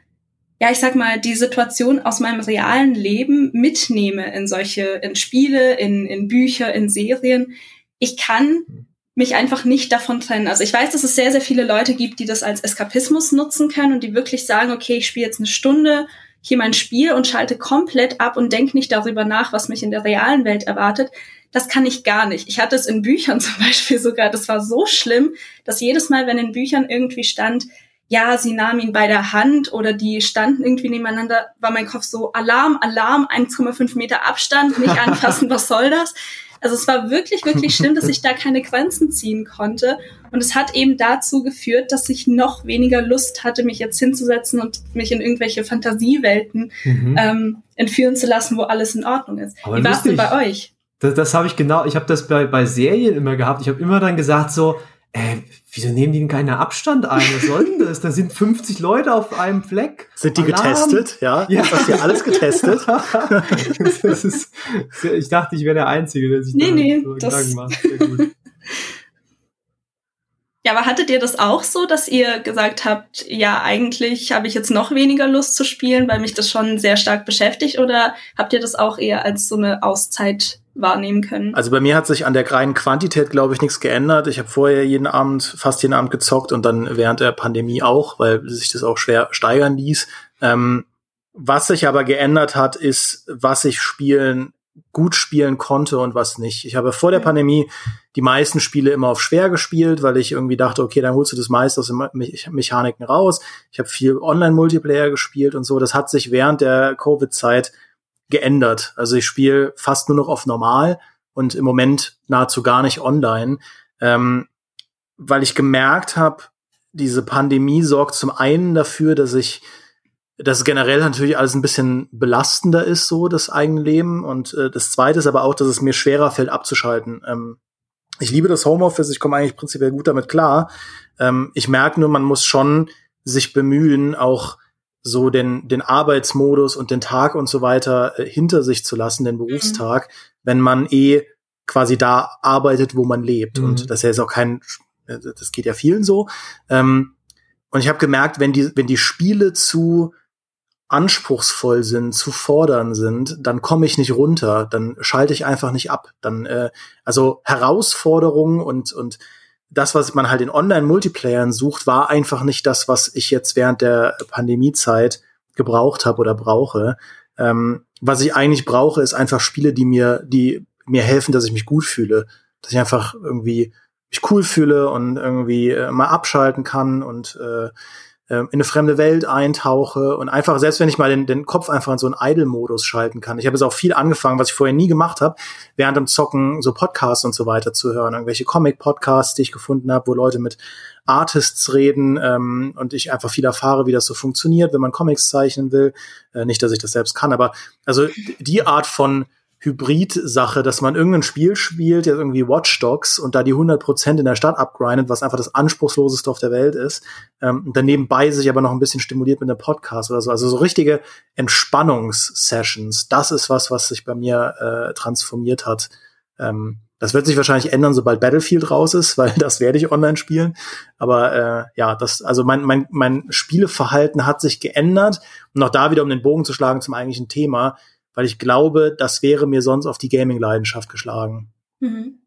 ja, ich sag mal, die Situation aus meinem realen Leben mitnehme in solche, in Spiele, in, in Bücher, in Serien. Ich kann mich einfach nicht davon trennen. Also ich weiß, dass es sehr, sehr viele Leute gibt, die das als Eskapismus nutzen können und die wirklich sagen, okay, ich spiele jetzt eine Stunde hier mein Spiel und schalte komplett ab und denke nicht darüber nach, was mich in der realen Welt erwartet. Das kann ich gar nicht. Ich hatte es in Büchern zum Beispiel sogar. Das war so schlimm, dass jedes Mal, wenn in Büchern irgendwie stand, ja, sie nahm ihn bei der Hand oder die standen irgendwie nebeneinander, war mein Kopf so, Alarm, Alarm, 1,5 Meter Abstand, nicht anfassen, was soll das? Also es war wirklich, wirklich schlimm, dass ich da keine Grenzen ziehen konnte. Und es hat eben dazu geführt, dass ich noch weniger Lust hatte, mich jetzt hinzusetzen und mich in irgendwelche Fantasiewelten mhm. ähm, entführen zu lassen, wo alles in Ordnung ist. Aber Wie war es denn bei euch? Das, das habe ich genau, ich habe das bei, bei Serien immer gehabt. Ich habe immer dann gesagt so, äh, wieso nehmen die denn keinen Abstand ein? Was soll denn das? Da sind 50 Leute auf einem Fleck. Sind die Alarm. getestet? Ja, ja. Ist das hier alles getestet? das ist, ich dachte, ich wäre der Einzige, der sich nee, da nee, so Gedanken macht. Sehr gut. Ja, aber hattet ihr das auch so, dass ihr gesagt habt, ja, eigentlich habe ich jetzt noch weniger Lust zu spielen, weil mich das schon sehr stark beschäftigt? Oder habt ihr das auch eher als so eine Auszeit wahrnehmen können? Also bei mir hat sich an der reinen Quantität, glaube ich, nichts geändert. Ich habe vorher jeden Abend, fast jeden Abend gezockt und dann während der Pandemie auch, weil sich das auch schwer steigern ließ. Ähm, was sich aber geändert hat, ist, was ich spielen gut spielen konnte und was nicht. Ich habe vor der Pandemie die meisten Spiele immer auf schwer gespielt, weil ich irgendwie dachte, okay, dann holst du das meiste aus den Me Mechaniken raus. Ich habe viel Online-Multiplayer gespielt und so. Das hat sich während der Covid-Zeit geändert. Also ich spiele fast nur noch auf normal und im Moment nahezu gar nicht online, ähm, weil ich gemerkt habe, diese Pandemie sorgt zum einen dafür, dass ich dass generell natürlich alles ein bisschen belastender ist, so das eigene Leben. Und äh, das Zweite ist aber auch, dass es mir schwerer fällt, abzuschalten. Ähm, ich liebe das Homeoffice, ich komme eigentlich prinzipiell gut damit klar. Ähm, ich merke nur, man muss schon sich bemühen, auch so den, den Arbeitsmodus und den Tag und so weiter äh, hinter sich zu lassen, den Berufstag, mhm. wenn man eh quasi da arbeitet, wo man lebt. Mhm. Und das ist ja jetzt auch kein, äh, das geht ja vielen so. Ähm, und ich habe gemerkt, wenn die, wenn die Spiele zu anspruchsvoll sind, zu fordern sind, dann komme ich nicht runter, dann schalte ich einfach nicht ab. Dann äh, also Herausforderungen und und das, was man halt in Online-Multiplayern sucht, war einfach nicht das, was ich jetzt während der Pandemiezeit gebraucht habe oder brauche. Ähm, was ich eigentlich brauche, ist einfach Spiele, die mir, die mir helfen, dass ich mich gut fühle, dass ich einfach irgendwie mich cool fühle und irgendwie äh, mal abschalten kann und äh, in eine fremde Welt eintauche und einfach, selbst wenn ich mal den, den Kopf einfach in so einen Idle-Modus schalten kann. Ich habe jetzt auch viel angefangen, was ich vorher nie gemacht habe, während dem Zocken so Podcasts und so weiter zu hören. Irgendwelche Comic-Podcasts, die ich gefunden habe, wo Leute mit Artists reden ähm, und ich einfach viel erfahre, wie das so funktioniert, wenn man Comics zeichnen will. Äh, nicht, dass ich das selbst kann, aber also die Art von Hybrid-Sache, dass man irgendein Spiel spielt, ja irgendwie Watch Dogs und da die 100% in der Stadt abgrindet, was einfach das anspruchsloseste auf der Welt ist, ähm, und dann nebenbei sich aber noch ein bisschen stimuliert mit einem Podcast oder so. Also so richtige Entspannungssessions, das ist was, was sich bei mir äh, transformiert hat. Ähm, das wird sich wahrscheinlich ändern, sobald Battlefield raus ist, weil das werde ich online spielen. Aber äh, ja, das, also mein, mein, mein Spieleverhalten hat sich geändert. Und auch da wieder, um den Bogen zu schlagen zum eigentlichen Thema, weil ich glaube, das wäre mir sonst auf die Gaming-Leidenschaft geschlagen. Mhm.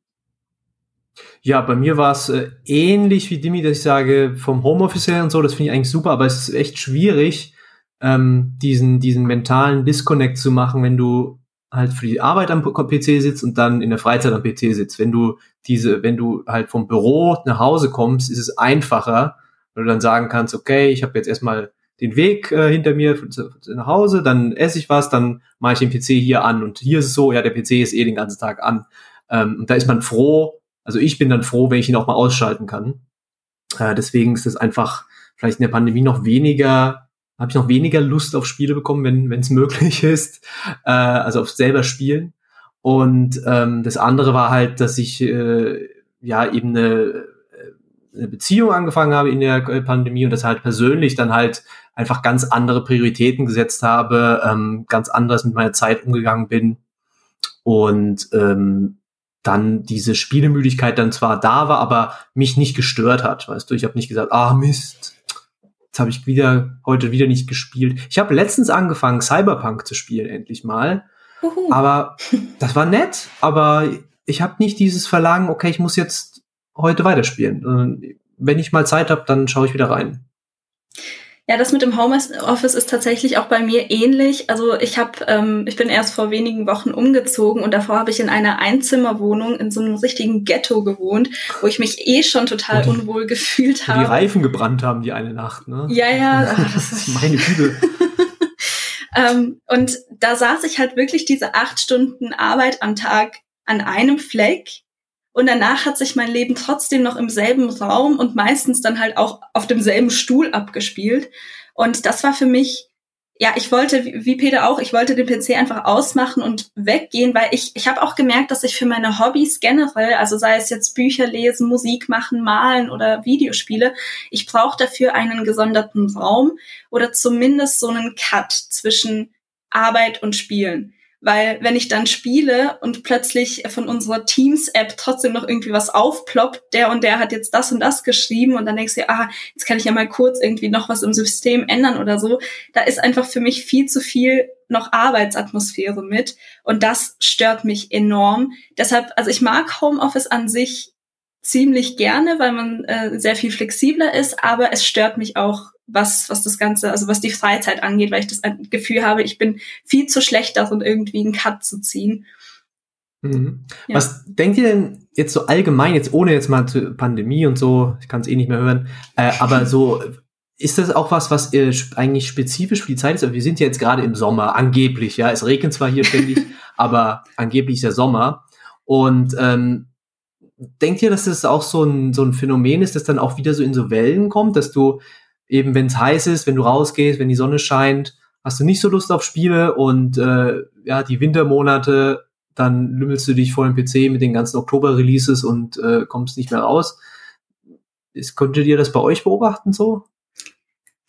Ja, bei mir war es äh, ähnlich wie Dimi, dass ich sage, vom Homeoffice her und so, das finde ich eigentlich super, aber es ist echt schwierig, ähm, diesen, diesen mentalen Disconnect zu machen, wenn du halt für die Arbeit am PC sitzt und dann in der Freizeit am PC sitzt. Wenn du diese, wenn du halt vom Büro nach Hause kommst, ist es einfacher, weil du dann sagen kannst, okay, ich habe jetzt erstmal den Weg äh, hinter mir nach Hause, dann esse ich was, dann mache ich den PC hier an. Und hier ist es so, ja, der PC ist eh den ganzen Tag an. Ähm, und da ist man froh, also ich bin dann froh, wenn ich ihn auch mal ausschalten kann. Äh, deswegen ist es einfach vielleicht in der Pandemie noch weniger, habe ich noch weniger Lust auf Spiele bekommen, wenn wenn es möglich ist, äh, also auf selber spielen. Und ähm, das andere war halt, dass ich äh, ja eben eine eine Beziehung angefangen habe in der Pandemie und das halt persönlich dann halt einfach ganz andere Prioritäten gesetzt habe, ähm, ganz anders mit meiner Zeit umgegangen bin und ähm, dann diese Spielemüdigkeit dann zwar da war, aber mich nicht gestört hat. Weißt du, ich habe nicht gesagt, ah Mist, jetzt habe ich wieder heute wieder nicht gespielt. Ich habe letztens angefangen, Cyberpunk zu spielen, endlich mal. Uhu. Aber das war nett, aber ich habe nicht dieses Verlangen, okay, ich muss jetzt heute weiterspielen. Wenn ich mal Zeit habe, dann schaue ich wieder rein. Ja, das mit dem Homeoffice ist tatsächlich auch bei mir ähnlich. Also ich habe, ähm, ich bin erst vor wenigen Wochen umgezogen und davor habe ich in einer Einzimmerwohnung in so einem richtigen Ghetto gewohnt, wo ich mich eh schon total die, unwohl gefühlt habe. Die Reifen gebrannt haben die eine Nacht, ne? Ja, ja. Das ist meine Güte. ähm, und da saß ich halt wirklich diese acht Stunden Arbeit am Tag an einem Fleck und danach hat sich mein Leben trotzdem noch im selben Raum und meistens dann halt auch auf demselben Stuhl abgespielt. Und das war für mich, ja, ich wollte, wie Peter auch, ich wollte den PC einfach ausmachen und weggehen, weil ich, ich habe auch gemerkt, dass ich für meine Hobbys generell, also sei es jetzt Bücher lesen, Musik machen, malen oder Videospiele, ich brauche dafür einen gesonderten Raum oder zumindest so einen Cut zwischen Arbeit und Spielen. Weil wenn ich dann spiele und plötzlich von unserer Teams-App trotzdem noch irgendwie was aufploppt, der und der hat jetzt das und das geschrieben und dann denkst du, ah, jetzt kann ich ja mal kurz irgendwie noch was im System ändern oder so. Da ist einfach für mich viel zu viel noch Arbeitsatmosphäre mit und das stört mich enorm. Deshalb, also ich mag Homeoffice an sich ziemlich gerne, weil man äh, sehr viel flexibler ist, aber es stört mich auch was, was das Ganze, also was die Freizeit angeht, weil ich das Gefühl habe, ich bin viel zu schlecht darin, irgendwie einen Cut zu ziehen. Mhm. Ja. Was denkt ihr denn jetzt so allgemein, jetzt ohne jetzt mal zur Pandemie und so, ich kann es eh nicht mehr hören, äh, aber so, ist das auch was, was äh, eigentlich spezifisch für die Zeit ist? Also wir sind ja jetzt gerade im Sommer, angeblich, ja, es regnet zwar hier ständig, aber angeblich ist der Sommer. Und ähm, denkt ihr, dass das auch so ein, so ein Phänomen ist, das dann auch wieder so in so Wellen kommt, dass du eben wenn es heiß ist, wenn du rausgehst, wenn die Sonne scheint, hast du nicht so Lust auf Spiele und äh, ja, die Wintermonate, dann lümmelst du dich vor dem PC mit den ganzen Oktober-Releases und äh, kommst nicht mehr raus. Ist, konntet ihr das bei euch beobachten so?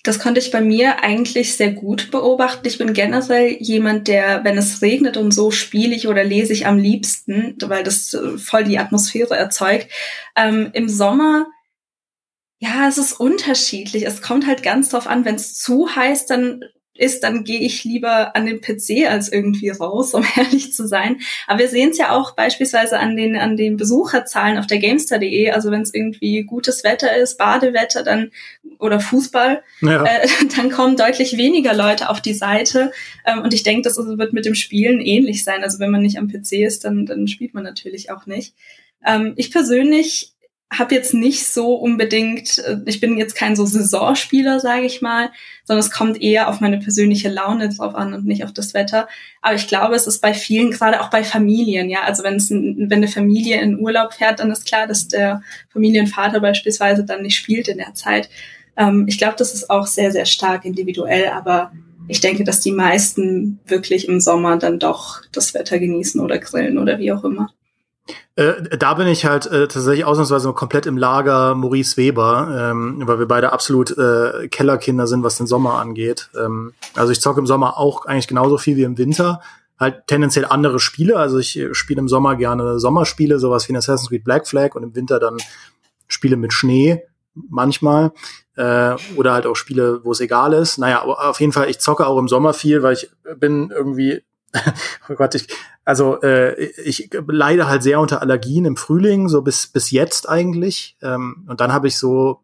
Das konnte ich bei mir eigentlich sehr gut beobachten. Ich bin generell jemand, der, wenn es regnet und so, spiele ich oder lese ich am liebsten, weil das äh, voll die Atmosphäre erzeugt. Ähm, Im Sommer ja, es ist unterschiedlich. Es kommt halt ganz drauf an, wenn es zu heiß dann ist, dann gehe ich lieber an den PC als irgendwie raus, um ehrlich zu sein. Aber wir sehen es ja auch beispielsweise an den an den Besucherzahlen auf der Gamestar.de. Also wenn es irgendwie gutes Wetter ist, Badewetter, dann oder Fußball, ja. äh, dann kommen deutlich weniger Leute auf die Seite. Ähm, und ich denke, das wird mit dem Spielen ähnlich sein. Also wenn man nicht am PC ist, dann dann spielt man natürlich auch nicht. Ähm, ich persönlich habe jetzt nicht so unbedingt, äh, ich bin jetzt kein so Saisonspieler, sage ich mal, sondern es kommt eher auf meine persönliche Laune drauf an und nicht auf das Wetter. Aber ich glaube, es ist bei vielen, gerade auch bei Familien, ja, also wenn es wenn eine Familie in Urlaub fährt, dann ist klar, dass der Familienvater beispielsweise dann nicht spielt in der Zeit. Ähm, ich glaube, das ist auch sehr, sehr stark individuell, aber ich denke, dass die meisten wirklich im Sommer dann doch das Wetter genießen oder grillen oder wie auch immer. Äh, da bin ich halt äh, tatsächlich ausnahmsweise komplett im Lager Maurice Weber, ähm, weil wir beide absolut äh, Kellerkinder sind, was den Sommer angeht. Ähm, also ich zocke im Sommer auch eigentlich genauso viel wie im Winter. Halt tendenziell andere Spiele. Also ich äh, spiele im Sommer gerne Sommerspiele, sowas wie in Assassin's Creed Black Flag und im Winter dann Spiele mit Schnee manchmal. Äh, oder halt auch Spiele, wo es egal ist. Naja, aber auf jeden Fall, ich zocke auch im Sommer viel, weil ich bin irgendwie oh Gott, ich, also äh, ich leide halt sehr unter Allergien im Frühling, so bis bis jetzt eigentlich. Ähm, und dann habe ich so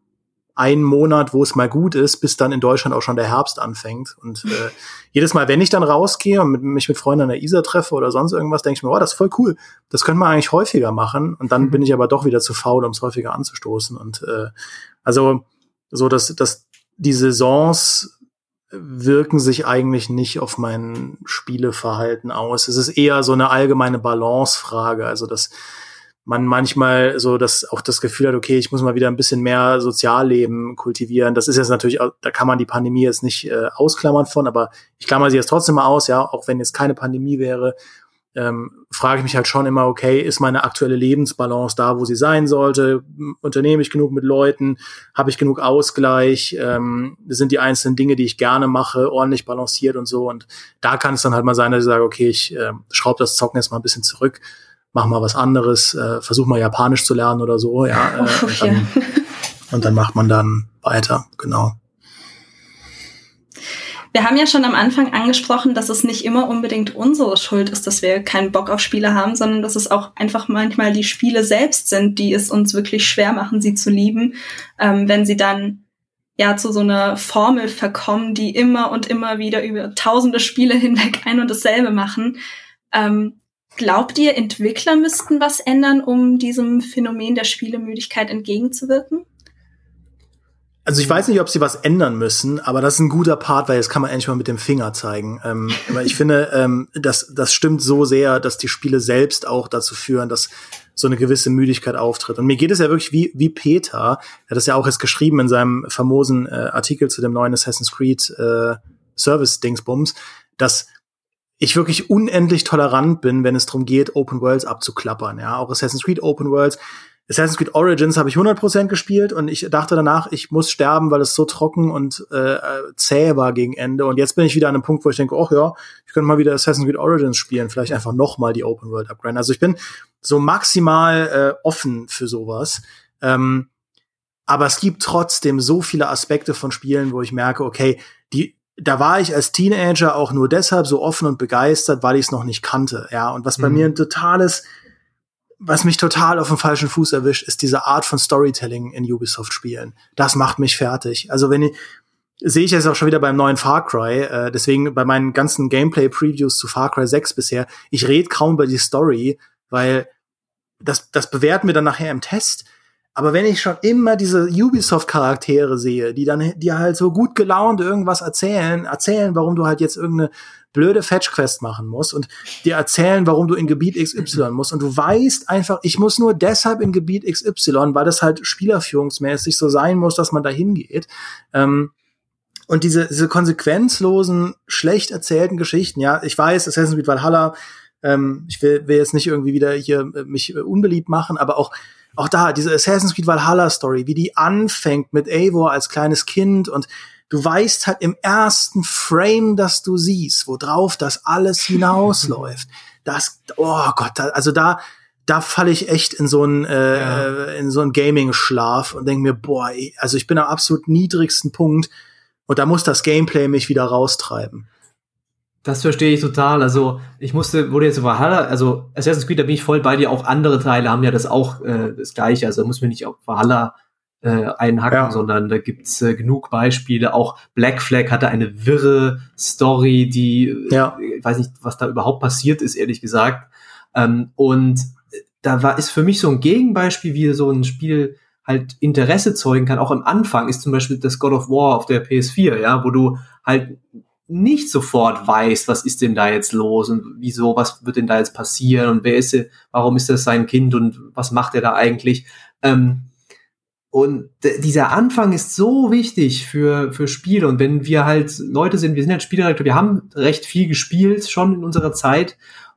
einen Monat, wo es mal gut ist, bis dann in Deutschland auch schon der Herbst anfängt. Und äh, jedes Mal, wenn ich dann rausgehe und mit, mich mit Freunden an der Isar treffe oder sonst irgendwas, denke ich mir, oh, das ist voll cool. Das könnte man eigentlich häufiger machen. Und dann mhm. bin ich aber doch wieder zu faul, um es häufiger anzustoßen. Und äh, also so, dass, dass die Saisons wirken sich eigentlich nicht auf mein Spieleverhalten aus. Es ist eher so eine allgemeine Balancefrage, also dass man manchmal so das auch das Gefühl hat, okay, ich muss mal wieder ein bisschen mehr Sozialleben kultivieren. Das ist jetzt natürlich, da kann man die Pandemie jetzt nicht äh, ausklammern von, aber ich klammer sie jetzt trotzdem mal aus, ja, auch wenn jetzt keine Pandemie wäre, ähm, frage ich mich halt schon immer, okay, ist meine aktuelle Lebensbalance da, wo sie sein sollte? Unternehme ich genug mit Leuten? Habe ich genug Ausgleich? Ähm, sind die einzelnen Dinge, die ich gerne mache, ordentlich balanciert und so? Und da kann es dann halt mal sein, dass ich sage, okay, ich äh, schraube das Zocken jetzt mal ein bisschen zurück, mach mal was anderes, äh, versuch mal Japanisch zu lernen oder so, ja. Äh, und, dann, und dann macht man dann weiter, genau. Wir haben ja schon am Anfang angesprochen, dass es nicht immer unbedingt unsere Schuld ist, dass wir keinen Bock auf Spiele haben, sondern dass es auch einfach manchmal die Spiele selbst sind, die es uns wirklich schwer machen, sie zu lieben, ähm, wenn sie dann ja zu so einer Formel verkommen, die immer und immer wieder über tausende Spiele hinweg ein und dasselbe machen. Ähm, glaubt ihr, Entwickler müssten was ändern, um diesem Phänomen der Spielemüdigkeit entgegenzuwirken? Also ich weiß nicht, ob sie was ändern müssen, aber das ist ein guter Part, weil jetzt kann man endlich mal mit dem Finger zeigen. Ähm, aber ich finde, ähm, das, das stimmt so sehr, dass die Spiele selbst auch dazu führen, dass so eine gewisse Müdigkeit auftritt. Und mir geht es ja wirklich wie, wie Peter, er hat das ja auch jetzt geschrieben in seinem famosen äh, Artikel zu dem neuen Assassin's Creed äh, Service-Dingsbums, dass ich wirklich unendlich tolerant bin, wenn es darum geht, Open Worlds abzuklappern. Ja, auch Assassin's Creed Open Worlds Assassin's Creed Origins habe ich 100% gespielt und ich dachte danach, ich muss sterben, weil es so trocken und äh, zäh war gegen Ende. Und jetzt bin ich wieder an einem Punkt, wo ich denke, ach ja, ich könnte mal wieder Assassin's Creed Origins spielen, vielleicht einfach noch mal die Open World upgraden. Also ich bin so maximal äh, offen für sowas. Ähm, aber es gibt trotzdem so viele Aspekte von Spielen, wo ich merke, okay, die da war ich als Teenager auch nur deshalb so offen und begeistert, weil ich es noch nicht kannte. Ja, und was bei mhm. mir ein totales was mich total auf dem falschen Fuß erwischt, ist diese Art von Storytelling in Ubisoft-Spielen. Das macht mich fertig. Also wenn ich, sehe ich jetzt auch schon wieder beim neuen Far Cry, äh, deswegen bei meinen ganzen Gameplay-Previews zu Far Cry 6 bisher, ich rede kaum über die Story, weil das, das bewerten wir dann nachher im Test. Aber wenn ich schon immer diese Ubisoft-Charaktere sehe, die dann, die halt so gut gelaunt irgendwas erzählen, erzählen, warum du halt jetzt irgendeine blöde Fetch-Quest machen musst und dir erzählen, warum du in Gebiet XY musst. Und du weißt einfach, ich muss nur deshalb in Gebiet XY, weil das halt spielerführungsmäßig so sein muss, dass man da hingeht. Ähm, und diese, diese konsequenzlosen, schlecht erzählten Geschichten, ja, ich weiß, Assassin's Creed Valhalla, ähm, ich will, will jetzt nicht irgendwie wieder hier äh, mich äh, unbeliebt machen, aber auch auch da, diese Assassin's Creed Valhalla Story, wie die anfängt mit Eivor als kleines Kind und du weißt halt im ersten Frame, das du siehst, worauf das alles hinausläuft. Das, oh Gott, also da, da falle ich echt in so einen äh, ja. in so einen Gaming-Schlaf und denke mir, boah, also ich bin am absolut niedrigsten Punkt und da muss das Gameplay mich wieder raustreiben. Das verstehe ich total. Also ich musste, wurde jetzt Valhalla, also Assassin's Creed, da bin ich voll bei dir. Auch andere Teile haben ja das auch äh, das Gleiche. Also da muss man nicht auf Valhalla äh, einhacken, ja. sondern da gibt's äh, genug Beispiele. Auch Black Flag hatte eine wirre Story, die, ja. ich weiß nicht, was da überhaupt passiert ist, ehrlich gesagt. Ähm, und da war, ist für mich so ein Gegenbeispiel, wie so ein Spiel halt Interesse zeugen kann. Auch am Anfang ist zum Beispiel das God of War auf der PS4, ja, wo du halt nicht sofort weißt, was ist denn da jetzt los und wieso, was wird denn da jetzt passieren und wer ist, warum ist das sein Kind und was macht er da eigentlich? Ähm, und dieser Anfang ist so wichtig für, für Spiele. Und wenn wir halt Leute sind, wir sind halt Spieldirektor, wir haben recht viel gespielt schon in unserer Zeit.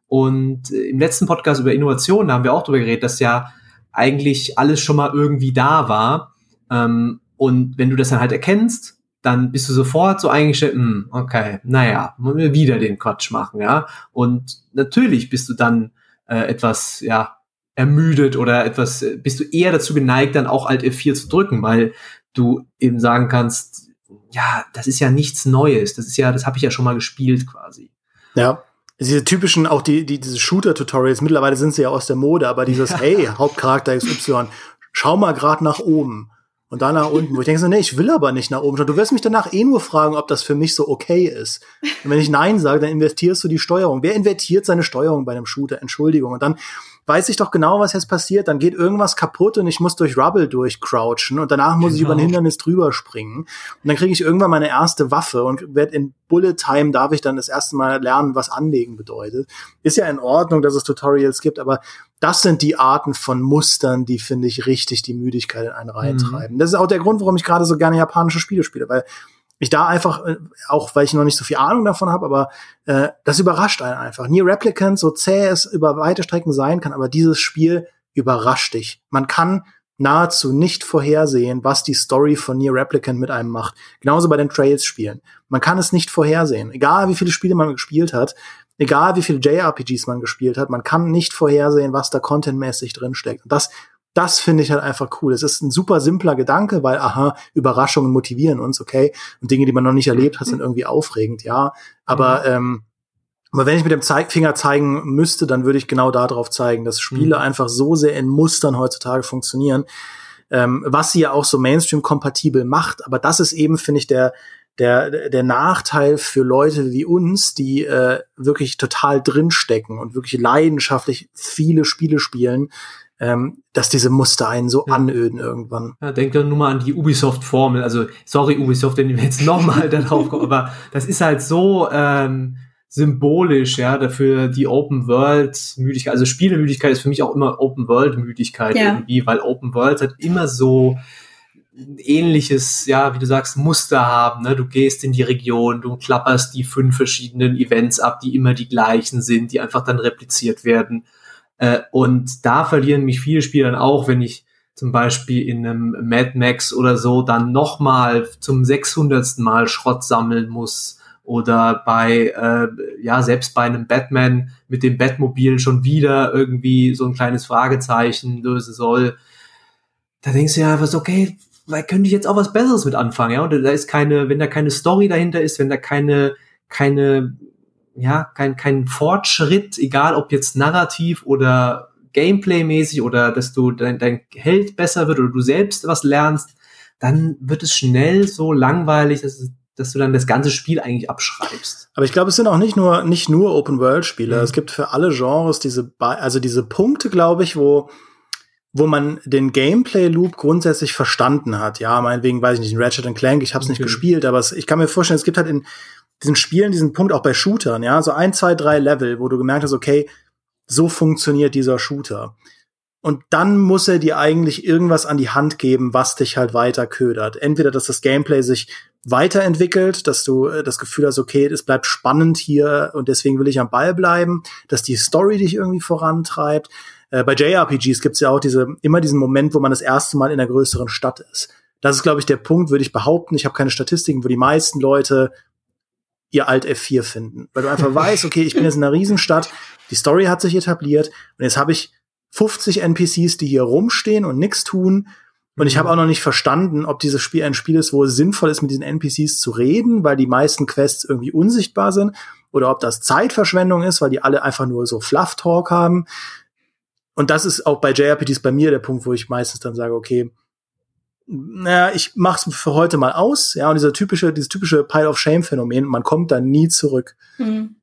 Und im letzten Podcast über Innovationen haben wir auch darüber geredet, dass ja eigentlich alles schon mal irgendwie da war. Ähm, und wenn du das dann halt erkennst, dann bist du sofort so eingestellt, hm, okay, naja, wollen wir wieder den Quatsch machen, ja. Und natürlich bist du dann äh, etwas, ja, ermüdet oder etwas, äh, bist du eher dazu geneigt, dann auch Alt F4 zu drücken, weil du eben sagen kannst, ja, das ist ja nichts Neues, das ist ja, das habe ich ja schon mal gespielt quasi. Ja. Diese typischen, auch die, die diese Shooter-Tutorials, mittlerweile sind sie ja aus der Mode, aber dieses, ja. hey, Hauptcharakter XY, schau mal grad nach oben und dann nach unten, wo ich denke so, nee, ich will aber nicht nach oben. Du wirst mich danach eh nur fragen, ob das für mich so okay ist. Und wenn ich Nein sage, dann investierst du die Steuerung. Wer invertiert seine Steuerung bei einem Shooter? Entschuldigung. Und dann weiß ich doch genau, was jetzt passiert. Dann geht irgendwas kaputt und ich muss durch Rubble durchcrouchen und danach muss genau. ich über ein genau. Hindernis drüber springen. Und dann kriege ich irgendwann meine erste Waffe und werde in Bullet Time darf ich dann das erste Mal lernen, was Anlegen bedeutet. Ist ja in Ordnung, dass es Tutorials gibt, aber das sind die Arten von Mustern, die, finde ich, richtig die Müdigkeit in einen reintreiben. Mhm. Das ist auch der Grund, warum ich gerade so gerne japanische Spiele spiele, weil ich da einfach, äh, auch weil ich noch nicht so viel Ahnung davon habe, aber äh, das überrascht einen einfach. Nier Replicant, so zäh es über weite Strecken sein kann, aber dieses Spiel überrascht dich. Man kann nahezu nicht vorhersehen, was die Story von Nier Replicant mit einem macht. Genauso bei den Trails-Spielen. Man kann es nicht vorhersehen. Egal wie viele Spiele man gespielt hat, egal wie viele JRPGs man gespielt hat, man kann nicht vorhersehen, was da contentmäßig drinsteckt. Und das das finde ich halt einfach cool. Es ist ein super simpler Gedanke, weil, aha, Überraschungen motivieren uns, okay. Und Dinge, die man noch nicht erlebt hat, sind irgendwie aufregend, ja. Aber, mhm. ähm, aber wenn ich mit dem Zeig Finger zeigen müsste, dann würde ich genau darauf zeigen, dass Spiele mhm. einfach so sehr in Mustern heutzutage funktionieren, ähm, was sie ja auch so Mainstream-kompatibel macht. Aber das ist eben, finde ich, der, der, der Nachteil für Leute wie uns, die äh, wirklich total drinstecken und wirklich leidenschaftlich viele Spiele spielen, ähm, dass diese Muster einen so ja. anöden irgendwann. Ja, denk doch nur mal an die Ubisoft-Formel. Also, sorry Ubisoft, wenn wir jetzt nochmal darauf kommen, aber das ist halt so ähm, symbolisch, ja, dafür die Open World Müdigkeit. Also Spielemüdigkeit ist für mich auch immer Open World Müdigkeit ja. irgendwie, weil Open World hat immer so ähnliches, ja, wie du sagst, Muster haben. Ne? Du gehst in die Region, du klapperst die fünf verschiedenen Events ab, die immer die gleichen sind, die einfach dann repliziert werden. Äh, und da verlieren mich viele Spiele dann auch, wenn ich zum Beispiel in einem Mad Max oder so dann nochmal zum 600. Mal Schrott sammeln muss oder bei, äh, ja, selbst bei einem Batman mit dem Batmobil schon wieder irgendwie so ein kleines Fragezeichen lösen soll. Da denkst du ja einfach so, okay, da könnte ich jetzt auch was Besseres mit anfangen, ja. Und da ist keine, wenn da keine Story dahinter ist, wenn da keine, keine, ja, kein, kein Fortschritt, egal ob jetzt narrativ oder Gameplay-mäßig oder dass du dein, dein Held besser wird oder du selbst was lernst, dann wird es schnell so langweilig, dass, dass du dann das ganze Spiel eigentlich abschreibst. Aber ich glaube, es sind auch nicht nur, nicht nur Open-World-Spiele. Mhm. Es gibt für alle Genres diese, also diese Punkte, glaube ich, wo, wo man den Gameplay-Loop grundsätzlich verstanden hat. Ja, meinetwegen, weiß ich nicht, in Ratchet Clank, ich habe es okay. nicht gespielt, aber es, ich kann mir vorstellen, es gibt halt in diesen Spielen diesen Punkt auch bei Shootern, ja, so ein, zwei, drei Level, wo du gemerkt hast, okay, so funktioniert dieser Shooter. Und dann muss er dir eigentlich irgendwas an die Hand geben, was dich halt weiter ködert. Entweder, dass das Gameplay sich weiterentwickelt, dass du äh, das Gefühl hast, okay, es bleibt spannend hier und deswegen will ich am Ball bleiben, dass die Story dich irgendwie vorantreibt, äh, bei JRPGs gibt es ja auch diese, immer diesen Moment, wo man das erste Mal in einer größeren Stadt ist. Das ist, glaube ich, der Punkt, würde ich behaupten. Ich habe keine Statistiken, wo die meisten Leute ihr Alt F4 finden. Weil du einfach weißt, okay, ich bin jetzt in einer Riesenstadt, die Story hat sich etabliert und jetzt habe ich 50 NPCs, die hier rumstehen und nichts tun. Und ich habe auch noch nicht verstanden, ob dieses Spiel ein Spiel ist, wo es sinnvoll ist, mit diesen NPCs zu reden, weil die meisten Quests irgendwie unsichtbar sind, oder ob das Zeitverschwendung ist, weil die alle einfach nur so Fluff-Talk haben und das ist auch bei JRPGs bei mir der Punkt, wo ich meistens dann sage, okay, naja, ich mach's für heute mal aus, ja, und dieser typische, dieses typische Pile of Shame Phänomen, man kommt dann nie zurück. Mhm.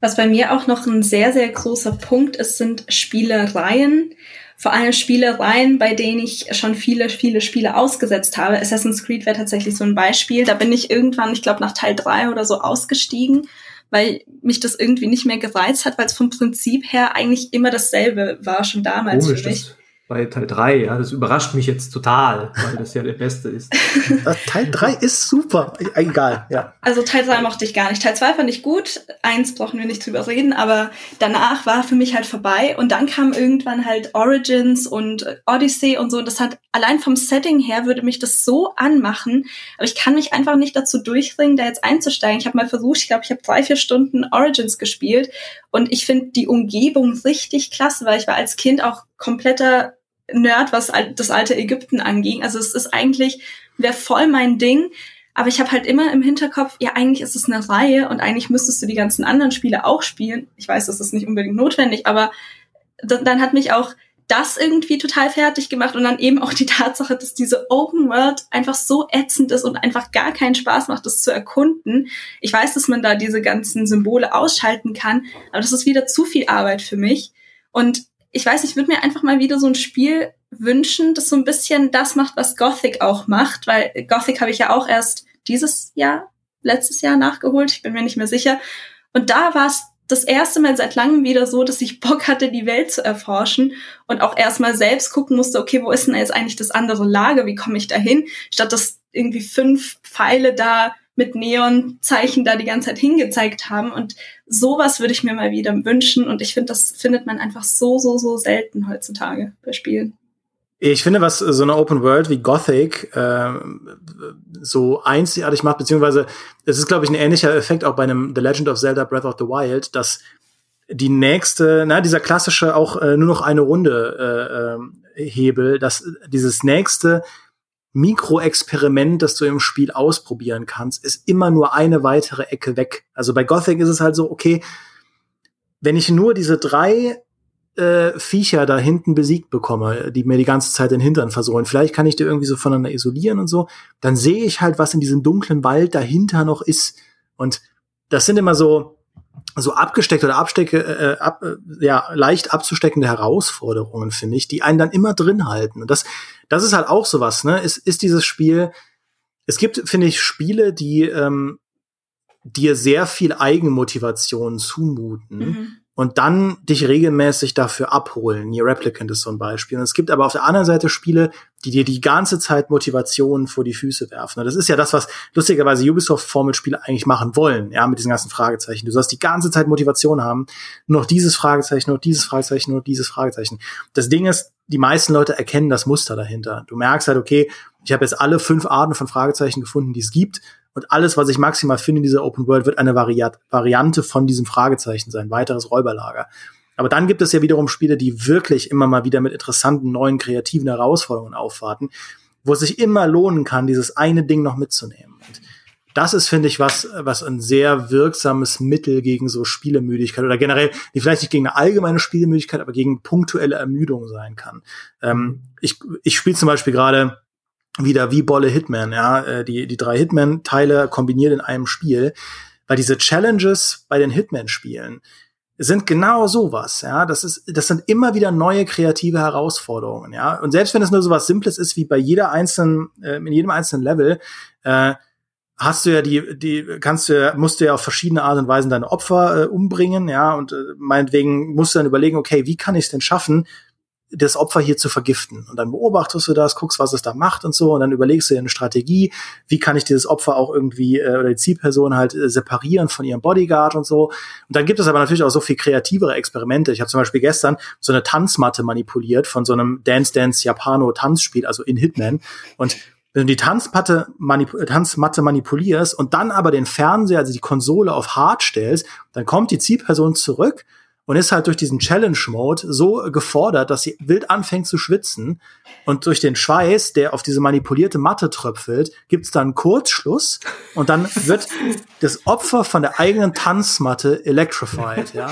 Was bei mir auch noch ein sehr, sehr großer Punkt ist, sind Spielereien. Vor allem Spielereien, bei denen ich schon viele, viele Spiele ausgesetzt habe. Assassin's Creed wäre tatsächlich so ein Beispiel. Da bin ich irgendwann, ich glaube, nach Teil drei oder so ausgestiegen weil mich das irgendwie nicht mehr gereizt hat, weil es vom Prinzip her eigentlich immer dasselbe war, schon damals Komisch, für mich bei Teil 3, ja, das überrascht mich jetzt total, weil das ja der beste ist. Teil 3 ist super, egal, ja. Also Teil 3 mochte ich gar nicht. Teil 2 fand ich gut, eins brauchen wir nicht drüber reden, aber danach war für mich halt vorbei und dann kam irgendwann halt Origins und Odyssey und so und das hat allein vom Setting her würde mich das so anmachen, aber ich kann mich einfach nicht dazu durchringen, da jetzt einzusteigen. Ich habe mal versucht, ich glaube, ich habe drei, vier Stunden Origins gespielt und ich finde die Umgebung richtig klasse, weil ich war als Kind auch kompletter Nerd, was das alte Ägypten anging. Also es ist eigentlich, wäre voll mein Ding. Aber ich habe halt immer im Hinterkopf, ja, eigentlich ist es eine Reihe und eigentlich müsstest du die ganzen anderen Spiele auch spielen. Ich weiß, das ist nicht unbedingt notwendig, aber dann hat mich auch das irgendwie total fertig gemacht und dann eben auch die Tatsache, dass diese Open World einfach so ätzend ist und einfach gar keinen Spaß macht, das zu erkunden. Ich weiß, dass man da diese ganzen Symbole ausschalten kann, aber das ist wieder zu viel Arbeit für mich. Und ich weiß, ich würde mir einfach mal wieder so ein Spiel wünschen, das so ein bisschen das macht, was Gothic auch macht, weil Gothic habe ich ja auch erst dieses Jahr, letztes Jahr nachgeholt, ich bin mir nicht mehr sicher. Und da war es das erste Mal seit langem wieder so, dass ich Bock hatte, die Welt zu erforschen und auch erstmal selbst gucken musste, okay, wo ist denn jetzt eigentlich das andere Lager, wie komme ich da hin, statt dass irgendwie fünf Pfeile da mit Neonzeichen da die ganze Zeit hingezeigt haben. Und sowas würde ich mir mal wieder wünschen. Und ich finde, das findet man einfach so, so, so selten heutzutage bei Spielen. Ich finde, was so eine Open World wie Gothic äh, so einzigartig macht, beziehungsweise es ist, glaube ich, ein ähnlicher Effekt auch bei einem The Legend of Zelda Breath of the Wild, dass die nächste, na, dieser klassische auch äh, nur noch eine Runde äh, äh, Hebel, dass dieses nächste Mikroexperiment, das du im Spiel ausprobieren kannst, ist immer nur eine weitere Ecke weg. Also bei Gothic ist es halt so, okay, wenn ich nur diese drei äh, Viecher da hinten besiegt bekomme, die mir die ganze Zeit den Hintern versohlen, vielleicht kann ich die irgendwie so voneinander isolieren und so, dann sehe ich halt, was in diesem dunklen Wald dahinter noch ist. Und das sind immer so, so abgesteckt oder abstecke, äh, ab, äh, ja, leicht abzusteckende Herausforderungen, finde ich, die einen dann immer drin halten. Und das, das ist halt auch sowas, ne? Ist, ist dieses Spiel, es gibt, finde ich, Spiele, die ähm, dir sehr viel Eigenmotivation zumuten. Mhm und dann dich regelmäßig dafür abholen. Nier Replicant ist so ein Beispiel. Und es gibt aber auf der anderen Seite Spiele, die dir die ganze Zeit Motivation vor die Füße werfen. Das ist ja das, was lustigerweise Ubisoft-Formelspiele eigentlich machen wollen, ja, mit diesen ganzen Fragezeichen. Du sollst die ganze Zeit Motivation haben. Nur noch dieses Fragezeichen, nur noch dieses Fragezeichen, nur dieses Fragezeichen. Das Ding ist, die meisten Leute erkennen das Muster dahinter. Du merkst halt, okay, ich habe jetzt alle fünf Arten von Fragezeichen gefunden, die es gibt. Und alles, was ich maximal finde in dieser Open World, wird eine Variat Variante von diesem Fragezeichen sein, weiteres Räuberlager. Aber dann gibt es ja wiederum Spiele, die wirklich immer mal wieder mit interessanten, neuen, kreativen Herausforderungen aufwarten, wo es sich immer lohnen kann, dieses eine Ding noch mitzunehmen. Und das ist, finde ich, was, was ein sehr wirksames Mittel gegen so Spielemüdigkeit oder generell, die vielleicht nicht gegen eine allgemeine Spielemüdigkeit, aber gegen punktuelle Ermüdung sein kann. Ähm, ich ich spiele zum Beispiel gerade wieder wie Bolle Hitman, ja, äh, die, die drei Hitman-Teile kombiniert in einem Spiel, weil diese Challenges bei den Hitman-Spielen sind genau sowas, ja, das ist, das sind immer wieder neue kreative Herausforderungen, ja, und selbst wenn es nur sowas Simples ist wie bei jeder einzelnen, äh, in jedem einzelnen Level, äh, hast du ja die, die kannst du ja, musst du ja auf verschiedene Art und Weisen deine Opfer äh, umbringen, ja, und äh, meinetwegen musst du dann überlegen, okay, wie kann ich es denn schaffen, das Opfer hier zu vergiften. Und dann beobachtest du das, guckst, was es da macht und so, und dann überlegst du dir eine Strategie, wie kann ich dieses Opfer auch irgendwie äh, oder die Zielperson halt äh, separieren von ihrem Bodyguard und so. Und dann gibt es aber natürlich auch so viel kreativere Experimente. Ich habe zum Beispiel gestern so eine Tanzmatte manipuliert von so einem Dance Dance Japano Tanzspiel, also in Hitman. Und wenn du die Tanzmatte, manip Tanzmatte manipulierst und dann aber den Fernseher, also die Konsole auf Hard stellst, dann kommt die Zielperson zurück und ist halt durch diesen Challenge-Mode so gefordert, dass sie wild anfängt zu schwitzen. Und durch den Schweiß, der auf diese manipulierte Matte tröpfelt, gibt's dann Kurzschluss und dann wird das Opfer von der eigenen Tanzmatte electrified, ja.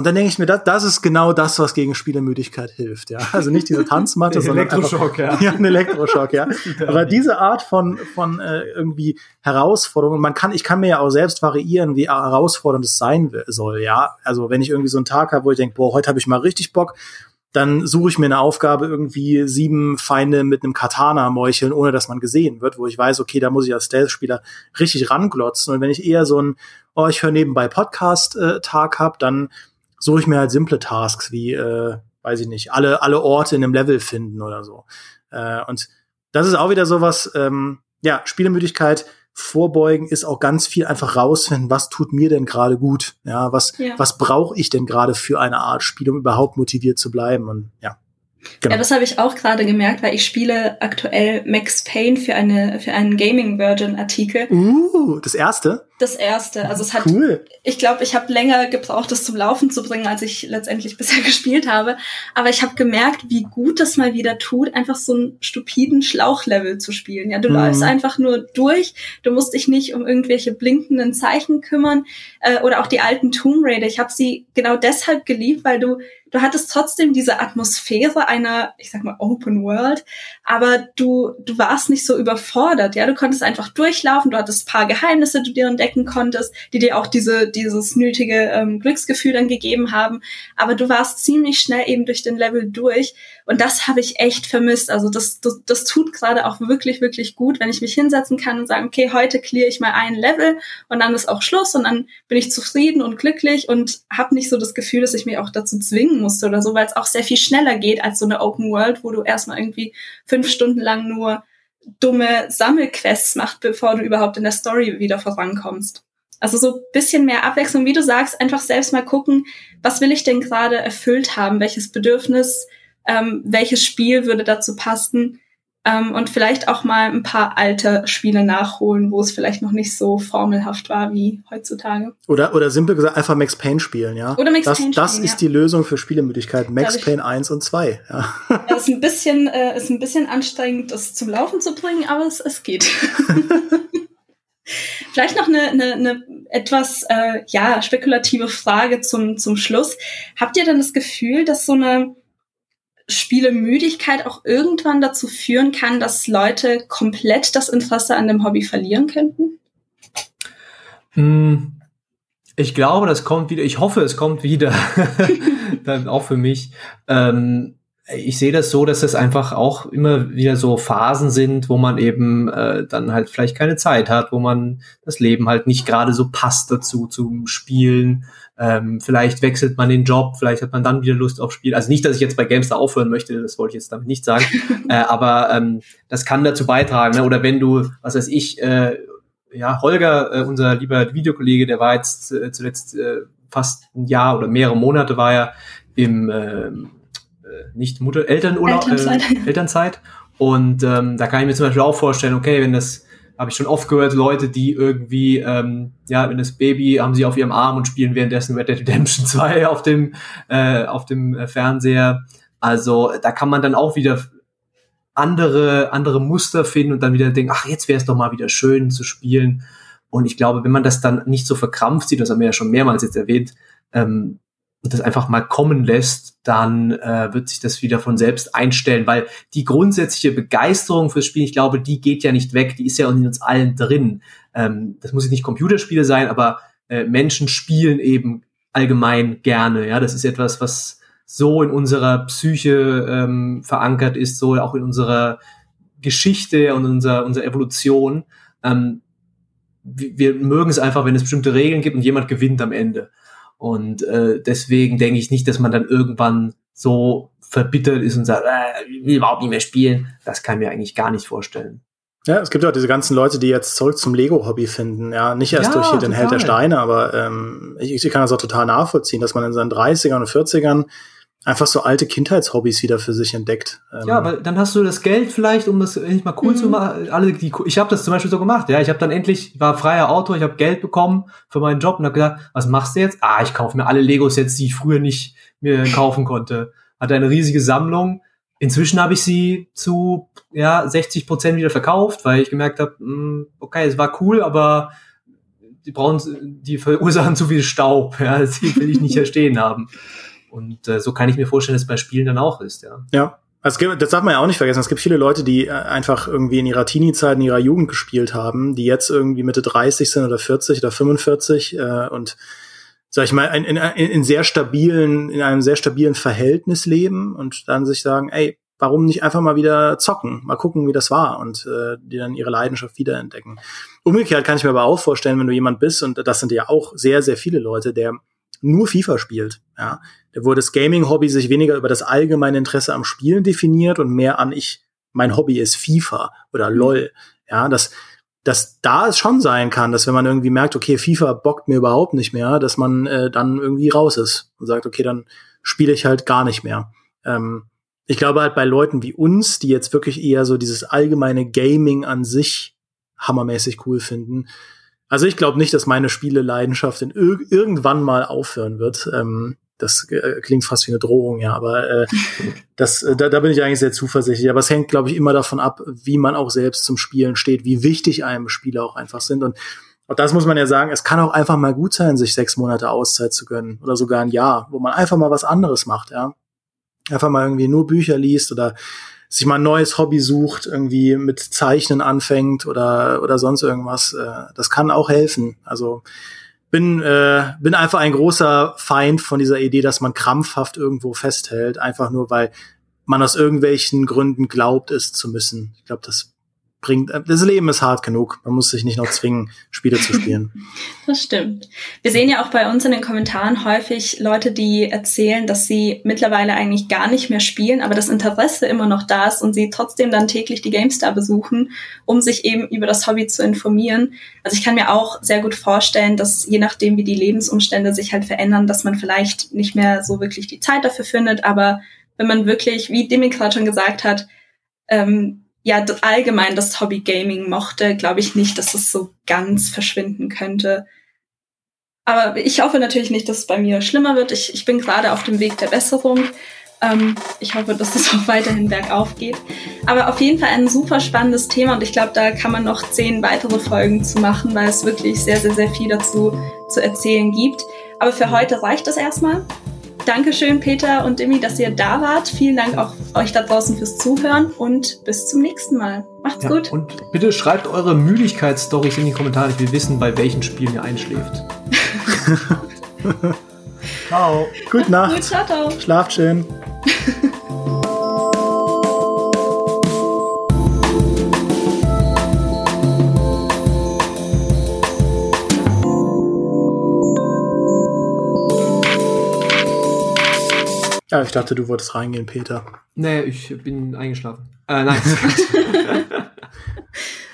Und dann denke ich mir, das, das ist genau das, was gegen Spielemüdigkeit hilft, ja. Also nicht diese Tanzmatte, sondern Elektroschock, einfach, ja. ja. Ein Elektroschock, ja. Aber diese Art von, von äh, irgendwie Herausforderungen, man kann, ich kann mir ja auch selbst variieren, wie herausfordernd es sein soll, ja. Also wenn ich irgendwie so einen Tag habe, wo ich denke, boah, heute habe ich mal richtig Bock, dann suche ich mir eine Aufgabe, irgendwie sieben Feinde mit einem Katana meucheln, ohne dass man gesehen wird, wo ich weiß, okay, da muss ich als Stealth-Spieler richtig ranglotzen. Und wenn ich eher so ein, oh, ich höre nebenbei Podcast-Tag äh, habe, dann suche ich mir halt simple Tasks wie, äh, weiß ich nicht, alle, alle Orte in einem Level finden oder so. Äh, und das ist auch wieder sowas, ähm, ja, Spielemüdigkeit vorbeugen ist auch ganz viel einfach rausfinden, was tut mir denn gerade gut? Ja, was, ja. was brauche ich denn gerade für eine Art Spiel, um überhaupt motiviert zu bleiben? Und ja. Genau. Ja, das habe ich auch gerade gemerkt, weil ich spiele aktuell Max Payne für eine für einen Gaming Virgin Artikel. Uh, das erste? Das erste. Also es hat cool. ich glaube, ich habe länger gebraucht, das zum Laufen zu bringen, als ich letztendlich bisher gespielt habe, aber ich habe gemerkt, wie gut das mal wieder tut, einfach so einen stupiden Schlauchlevel zu spielen. Ja, du mhm. läufst einfach nur durch, du musst dich nicht um irgendwelche blinkenden Zeichen kümmern äh, oder auch die alten Tomb Raider. Ich habe sie genau deshalb geliebt, weil du du hattest trotzdem diese Atmosphäre einer, ich sag mal, Open World, aber du, du warst nicht so überfordert, ja, du konntest einfach durchlaufen, du hattest paar Geheimnisse, die du dir entdecken konntest, die dir auch diese, dieses nötige ähm, Glücksgefühl dann gegeben haben, aber du warst ziemlich schnell eben durch den Level durch. Und das habe ich echt vermisst, also das, das, das tut gerade auch wirklich, wirklich gut, wenn ich mich hinsetzen kann und sagen, okay, heute clear ich mal ein Level und dann ist auch Schluss und dann bin ich zufrieden und glücklich und habe nicht so das Gefühl, dass ich mich auch dazu zwingen musste oder so, weil es auch sehr viel schneller geht als so eine Open World, wo du erstmal irgendwie fünf Stunden lang nur dumme Sammelquests machst, bevor du überhaupt in der Story wieder vorankommst. Also so bisschen mehr Abwechslung, wie du sagst, einfach selbst mal gucken, was will ich denn gerade erfüllt haben, welches Bedürfnis, ähm, welches Spiel würde dazu passen. Ähm, und vielleicht auch mal ein paar alte Spiele nachholen, wo es vielleicht noch nicht so formelhaft war wie heutzutage. Oder, oder simpel gesagt einfach Max Payne spielen, ja. Oder Max das, Payne Das spielen, ist ja. die Lösung für Spielemüdigkeit. Max Dadurch- Payne 1 und 2, ja. Ja, ist ein bisschen, äh, ist ein bisschen anstrengend, das zum Laufen zu bringen, aber es, es geht. Vielleicht noch eine, eine, eine etwas äh, ja spekulative Frage zum zum Schluss. Habt ihr denn das Gefühl, dass so eine Spielemüdigkeit auch irgendwann dazu führen kann, dass Leute komplett das Interesse an dem Hobby verlieren könnten? Hm, Ich glaube, das kommt wieder. Ich hoffe, es kommt wieder. Dann auch für mich. Ähm, ich sehe das so, dass es einfach auch immer wieder so Phasen sind, wo man eben äh, dann halt vielleicht keine Zeit hat, wo man das Leben halt nicht gerade so passt dazu zum Spielen. Ähm, vielleicht wechselt man den Job, vielleicht hat man dann wieder Lust auf Spiel. Also nicht, dass ich jetzt bei Gamestar aufhören möchte, das wollte ich jetzt damit nicht sagen. äh, aber ähm, das kann dazu beitragen. Ne? Oder wenn du, was weiß ich, äh, ja, Holger, äh, unser lieber Videokollege, der war jetzt äh, zuletzt äh, fast ein Jahr oder mehrere Monate war er im ähm, äh, nicht Mutter Elternurlaub Elternzeit. Äh, Elternzeit und ähm, da kann ich mir zum Beispiel auch vorstellen okay wenn das habe ich schon oft gehört Leute die irgendwie ähm, ja wenn das Baby haben sie auf ihrem Arm und spielen währenddessen Red Dead Redemption 2 auf dem äh, auf dem äh, Fernseher. Also da kann man dann auch wieder andere andere Muster finden und dann wieder denken ach jetzt wäre es doch mal wieder schön zu spielen. Und ich glaube wenn man das dann nicht so verkrampft sieht das haben wir ja schon mehrmals jetzt erwähnt ähm, und das einfach mal kommen lässt, dann äh, wird sich das wieder von selbst einstellen, weil die grundsätzliche Begeisterung fürs Spiel, ich glaube, die geht ja nicht weg, die ist ja in uns allen drin. Ähm, das muss jetzt nicht Computerspiele sein, aber äh, Menschen spielen eben allgemein gerne. Ja, das ist etwas, was so in unserer Psyche ähm, verankert ist, so auch in unserer Geschichte und unserer, unserer Evolution. Ähm, wir, wir mögen es einfach, wenn es bestimmte Regeln gibt und jemand gewinnt am Ende. Und äh, deswegen denke ich nicht, dass man dann irgendwann so verbittert ist und sagt, äh, ich will überhaupt nicht mehr spielen. Das kann ich mir eigentlich gar nicht vorstellen. Ja, es gibt ja auch diese ganzen Leute, die jetzt zurück zum Lego-Hobby finden. Ja, nicht erst Ja, durch hier den Held der total. Steine, aber ähm, ich, ich kann das auch total nachvollziehen, dass man in seinen 30ern und 40ern einfach so alte Kindheitshobbys wieder für sich entdeckt. Ähm, Ja, weil dann hast du das Geld vielleicht, um das endlich mal cool Mhm. zu machen. Alle, die, ich habe das zum Beispiel so gemacht. Ja, ich habe dann endlich, ich war freier Autor, ich habe Geld bekommen für meinen Job und habe gesagt, was machst du jetzt? Ah, ich kaufe mir alle Lego-Sets, die ich früher nicht mir kaufen konnte. Hatte eine riesige Sammlung. Inzwischen habe ich sie zu ja 60 Prozent wieder verkauft, weil ich gemerkt habe, okay, es war cool, aber die brauchen, die verursachen zu viel Staub. Ja, die will ich nicht hier stehen haben. Und äh, so kann ich mir vorstellen, dass es bei Spielen dann auch ist. Ja. Ja. Also es gibt, das darf man ja auch nicht vergessen. Es gibt viele Leute, die äh, einfach irgendwie in ihrer Teenie-Zeit, in ihrer Jugend gespielt haben, die jetzt irgendwie Mitte 30 sind oder 40 oder 45 äh, und sag ich mal, in, in, in sehr stabilen, in einem sehr stabilen Verhältnis leben und dann sich sagen, ey, warum nicht einfach mal wieder zocken, mal gucken, wie das war und äh, die dann ihre Leidenschaft wiederentdecken. Umgekehrt kann ich mir aber auch vorstellen, wenn du jemand bist, und das sind ja auch sehr, sehr viele Leute, der nur FIFA spielt, ja, wo das Gaming-Hobby sich weniger über das allgemeine Interesse am Spielen definiert und mehr an ich, mein Hobby ist FIFA oder LOL, ja, dass, dass da es schon sein kann, dass wenn man irgendwie merkt, okay, FIFA bockt mir überhaupt nicht mehr, dass man äh, dann irgendwie raus ist und sagt, okay, dann spiele ich halt gar nicht mehr. Ähm, ich glaube halt bei Leuten wie uns, die jetzt wirklich eher so dieses allgemeine Gaming an sich hammermäßig cool finden. Also ich glaube nicht, dass meine Spieleleidenschaft in ir irgendwann mal aufhören wird. Ähm, das äh, klingt fast wie eine Drohung, ja, aber äh, das, äh, da, da bin ich eigentlich sehr zuversichtlich. Aber es hängt, glaube ich, immer davon ab, wie man auch selbst zum Spielen steht, wie wichtig einem Spiele auch einfach sind. Und auch das muss man ja sagen, es kann auch einfach mal gut sein, sich sechs Monate Auszeit zu gönnen oder sogar ein Jahr, wo man einfach mal was anderes macht, ja. Einfach mal irgendwie nur Bücher liest oder sich mal ein neues Hobby sucht, irgendwie mit Zeichnen anfängt oder, oder sonst irgendwas. Äh, das kann auch helfen. Also bin, äh, bin einfach ein großer Feind von dieser Idee, dass man krampfhaft irgendwo festhält, einfach nur weil man aus irgendwelchen Gründen glaubt, es zu müssen. Ich glaube, das bringt, das Leben ist hart genug. Man muss sich nicht noch zwingen, Spiele zu spielen. Das stimmt. Wir sehen ja auch bei uns in den Kommentaren häufig Leute, die erzählen, dass sie mittlerweile eigentlich gar nicht mehr spielen, aber das Interesse immer noch da ist und sie trotzdem dann täglich die GameStar besuchen, um sich eben über das Hobby zu informieren. Also ich kann mir auch sehr gut vorstellen, dass je nachdem, wie die Lebensumstände sich halt verändern, dass man vielleicht nicht mehr so wirklich die Zeit dafür findet, aber wenn man wirklich, wie Demi gerade schon gesagt hat, ähm, ja allgemein das Hobby Gaming mochte, glaube ich nicht, dass es so ganz verschwinden könnte. Aber ich hoffe natürlich nicht, dass es bei mir schlimmer wird. Ich, ich bin gerade auf dem Weg der Besserung. Ähm, ich hoffe, dass es auch weiterhin bergauf geht. Aber auf jeden Fall ein super spannendes Thema und ich glaube, da kann man noch zehn weitere Folgen zu machen, weil es wirklich sehr, sehr, sehr viel dazu zu erzählen gibt. Aber für heute reicht es erstmal. Dankeschön, Peter und Demi, dass ihr da wart. Vielen Dank auch euch da draußen fürs Zuhören und bis zum nächsten Mal. Macht's ja, gut. Und bitte schreibt eure Müdigkeitsstories in die Kommentare. Ich will wissen, bei welchen Spielen ihr einschläft. ciao. Gute Nacht. Gut, ciao, ciao. Schlaft schön. Ja, ich dachte, du wolltest reingehen, Peter. Nee, ich bin eingeschlafen. Äh, nein.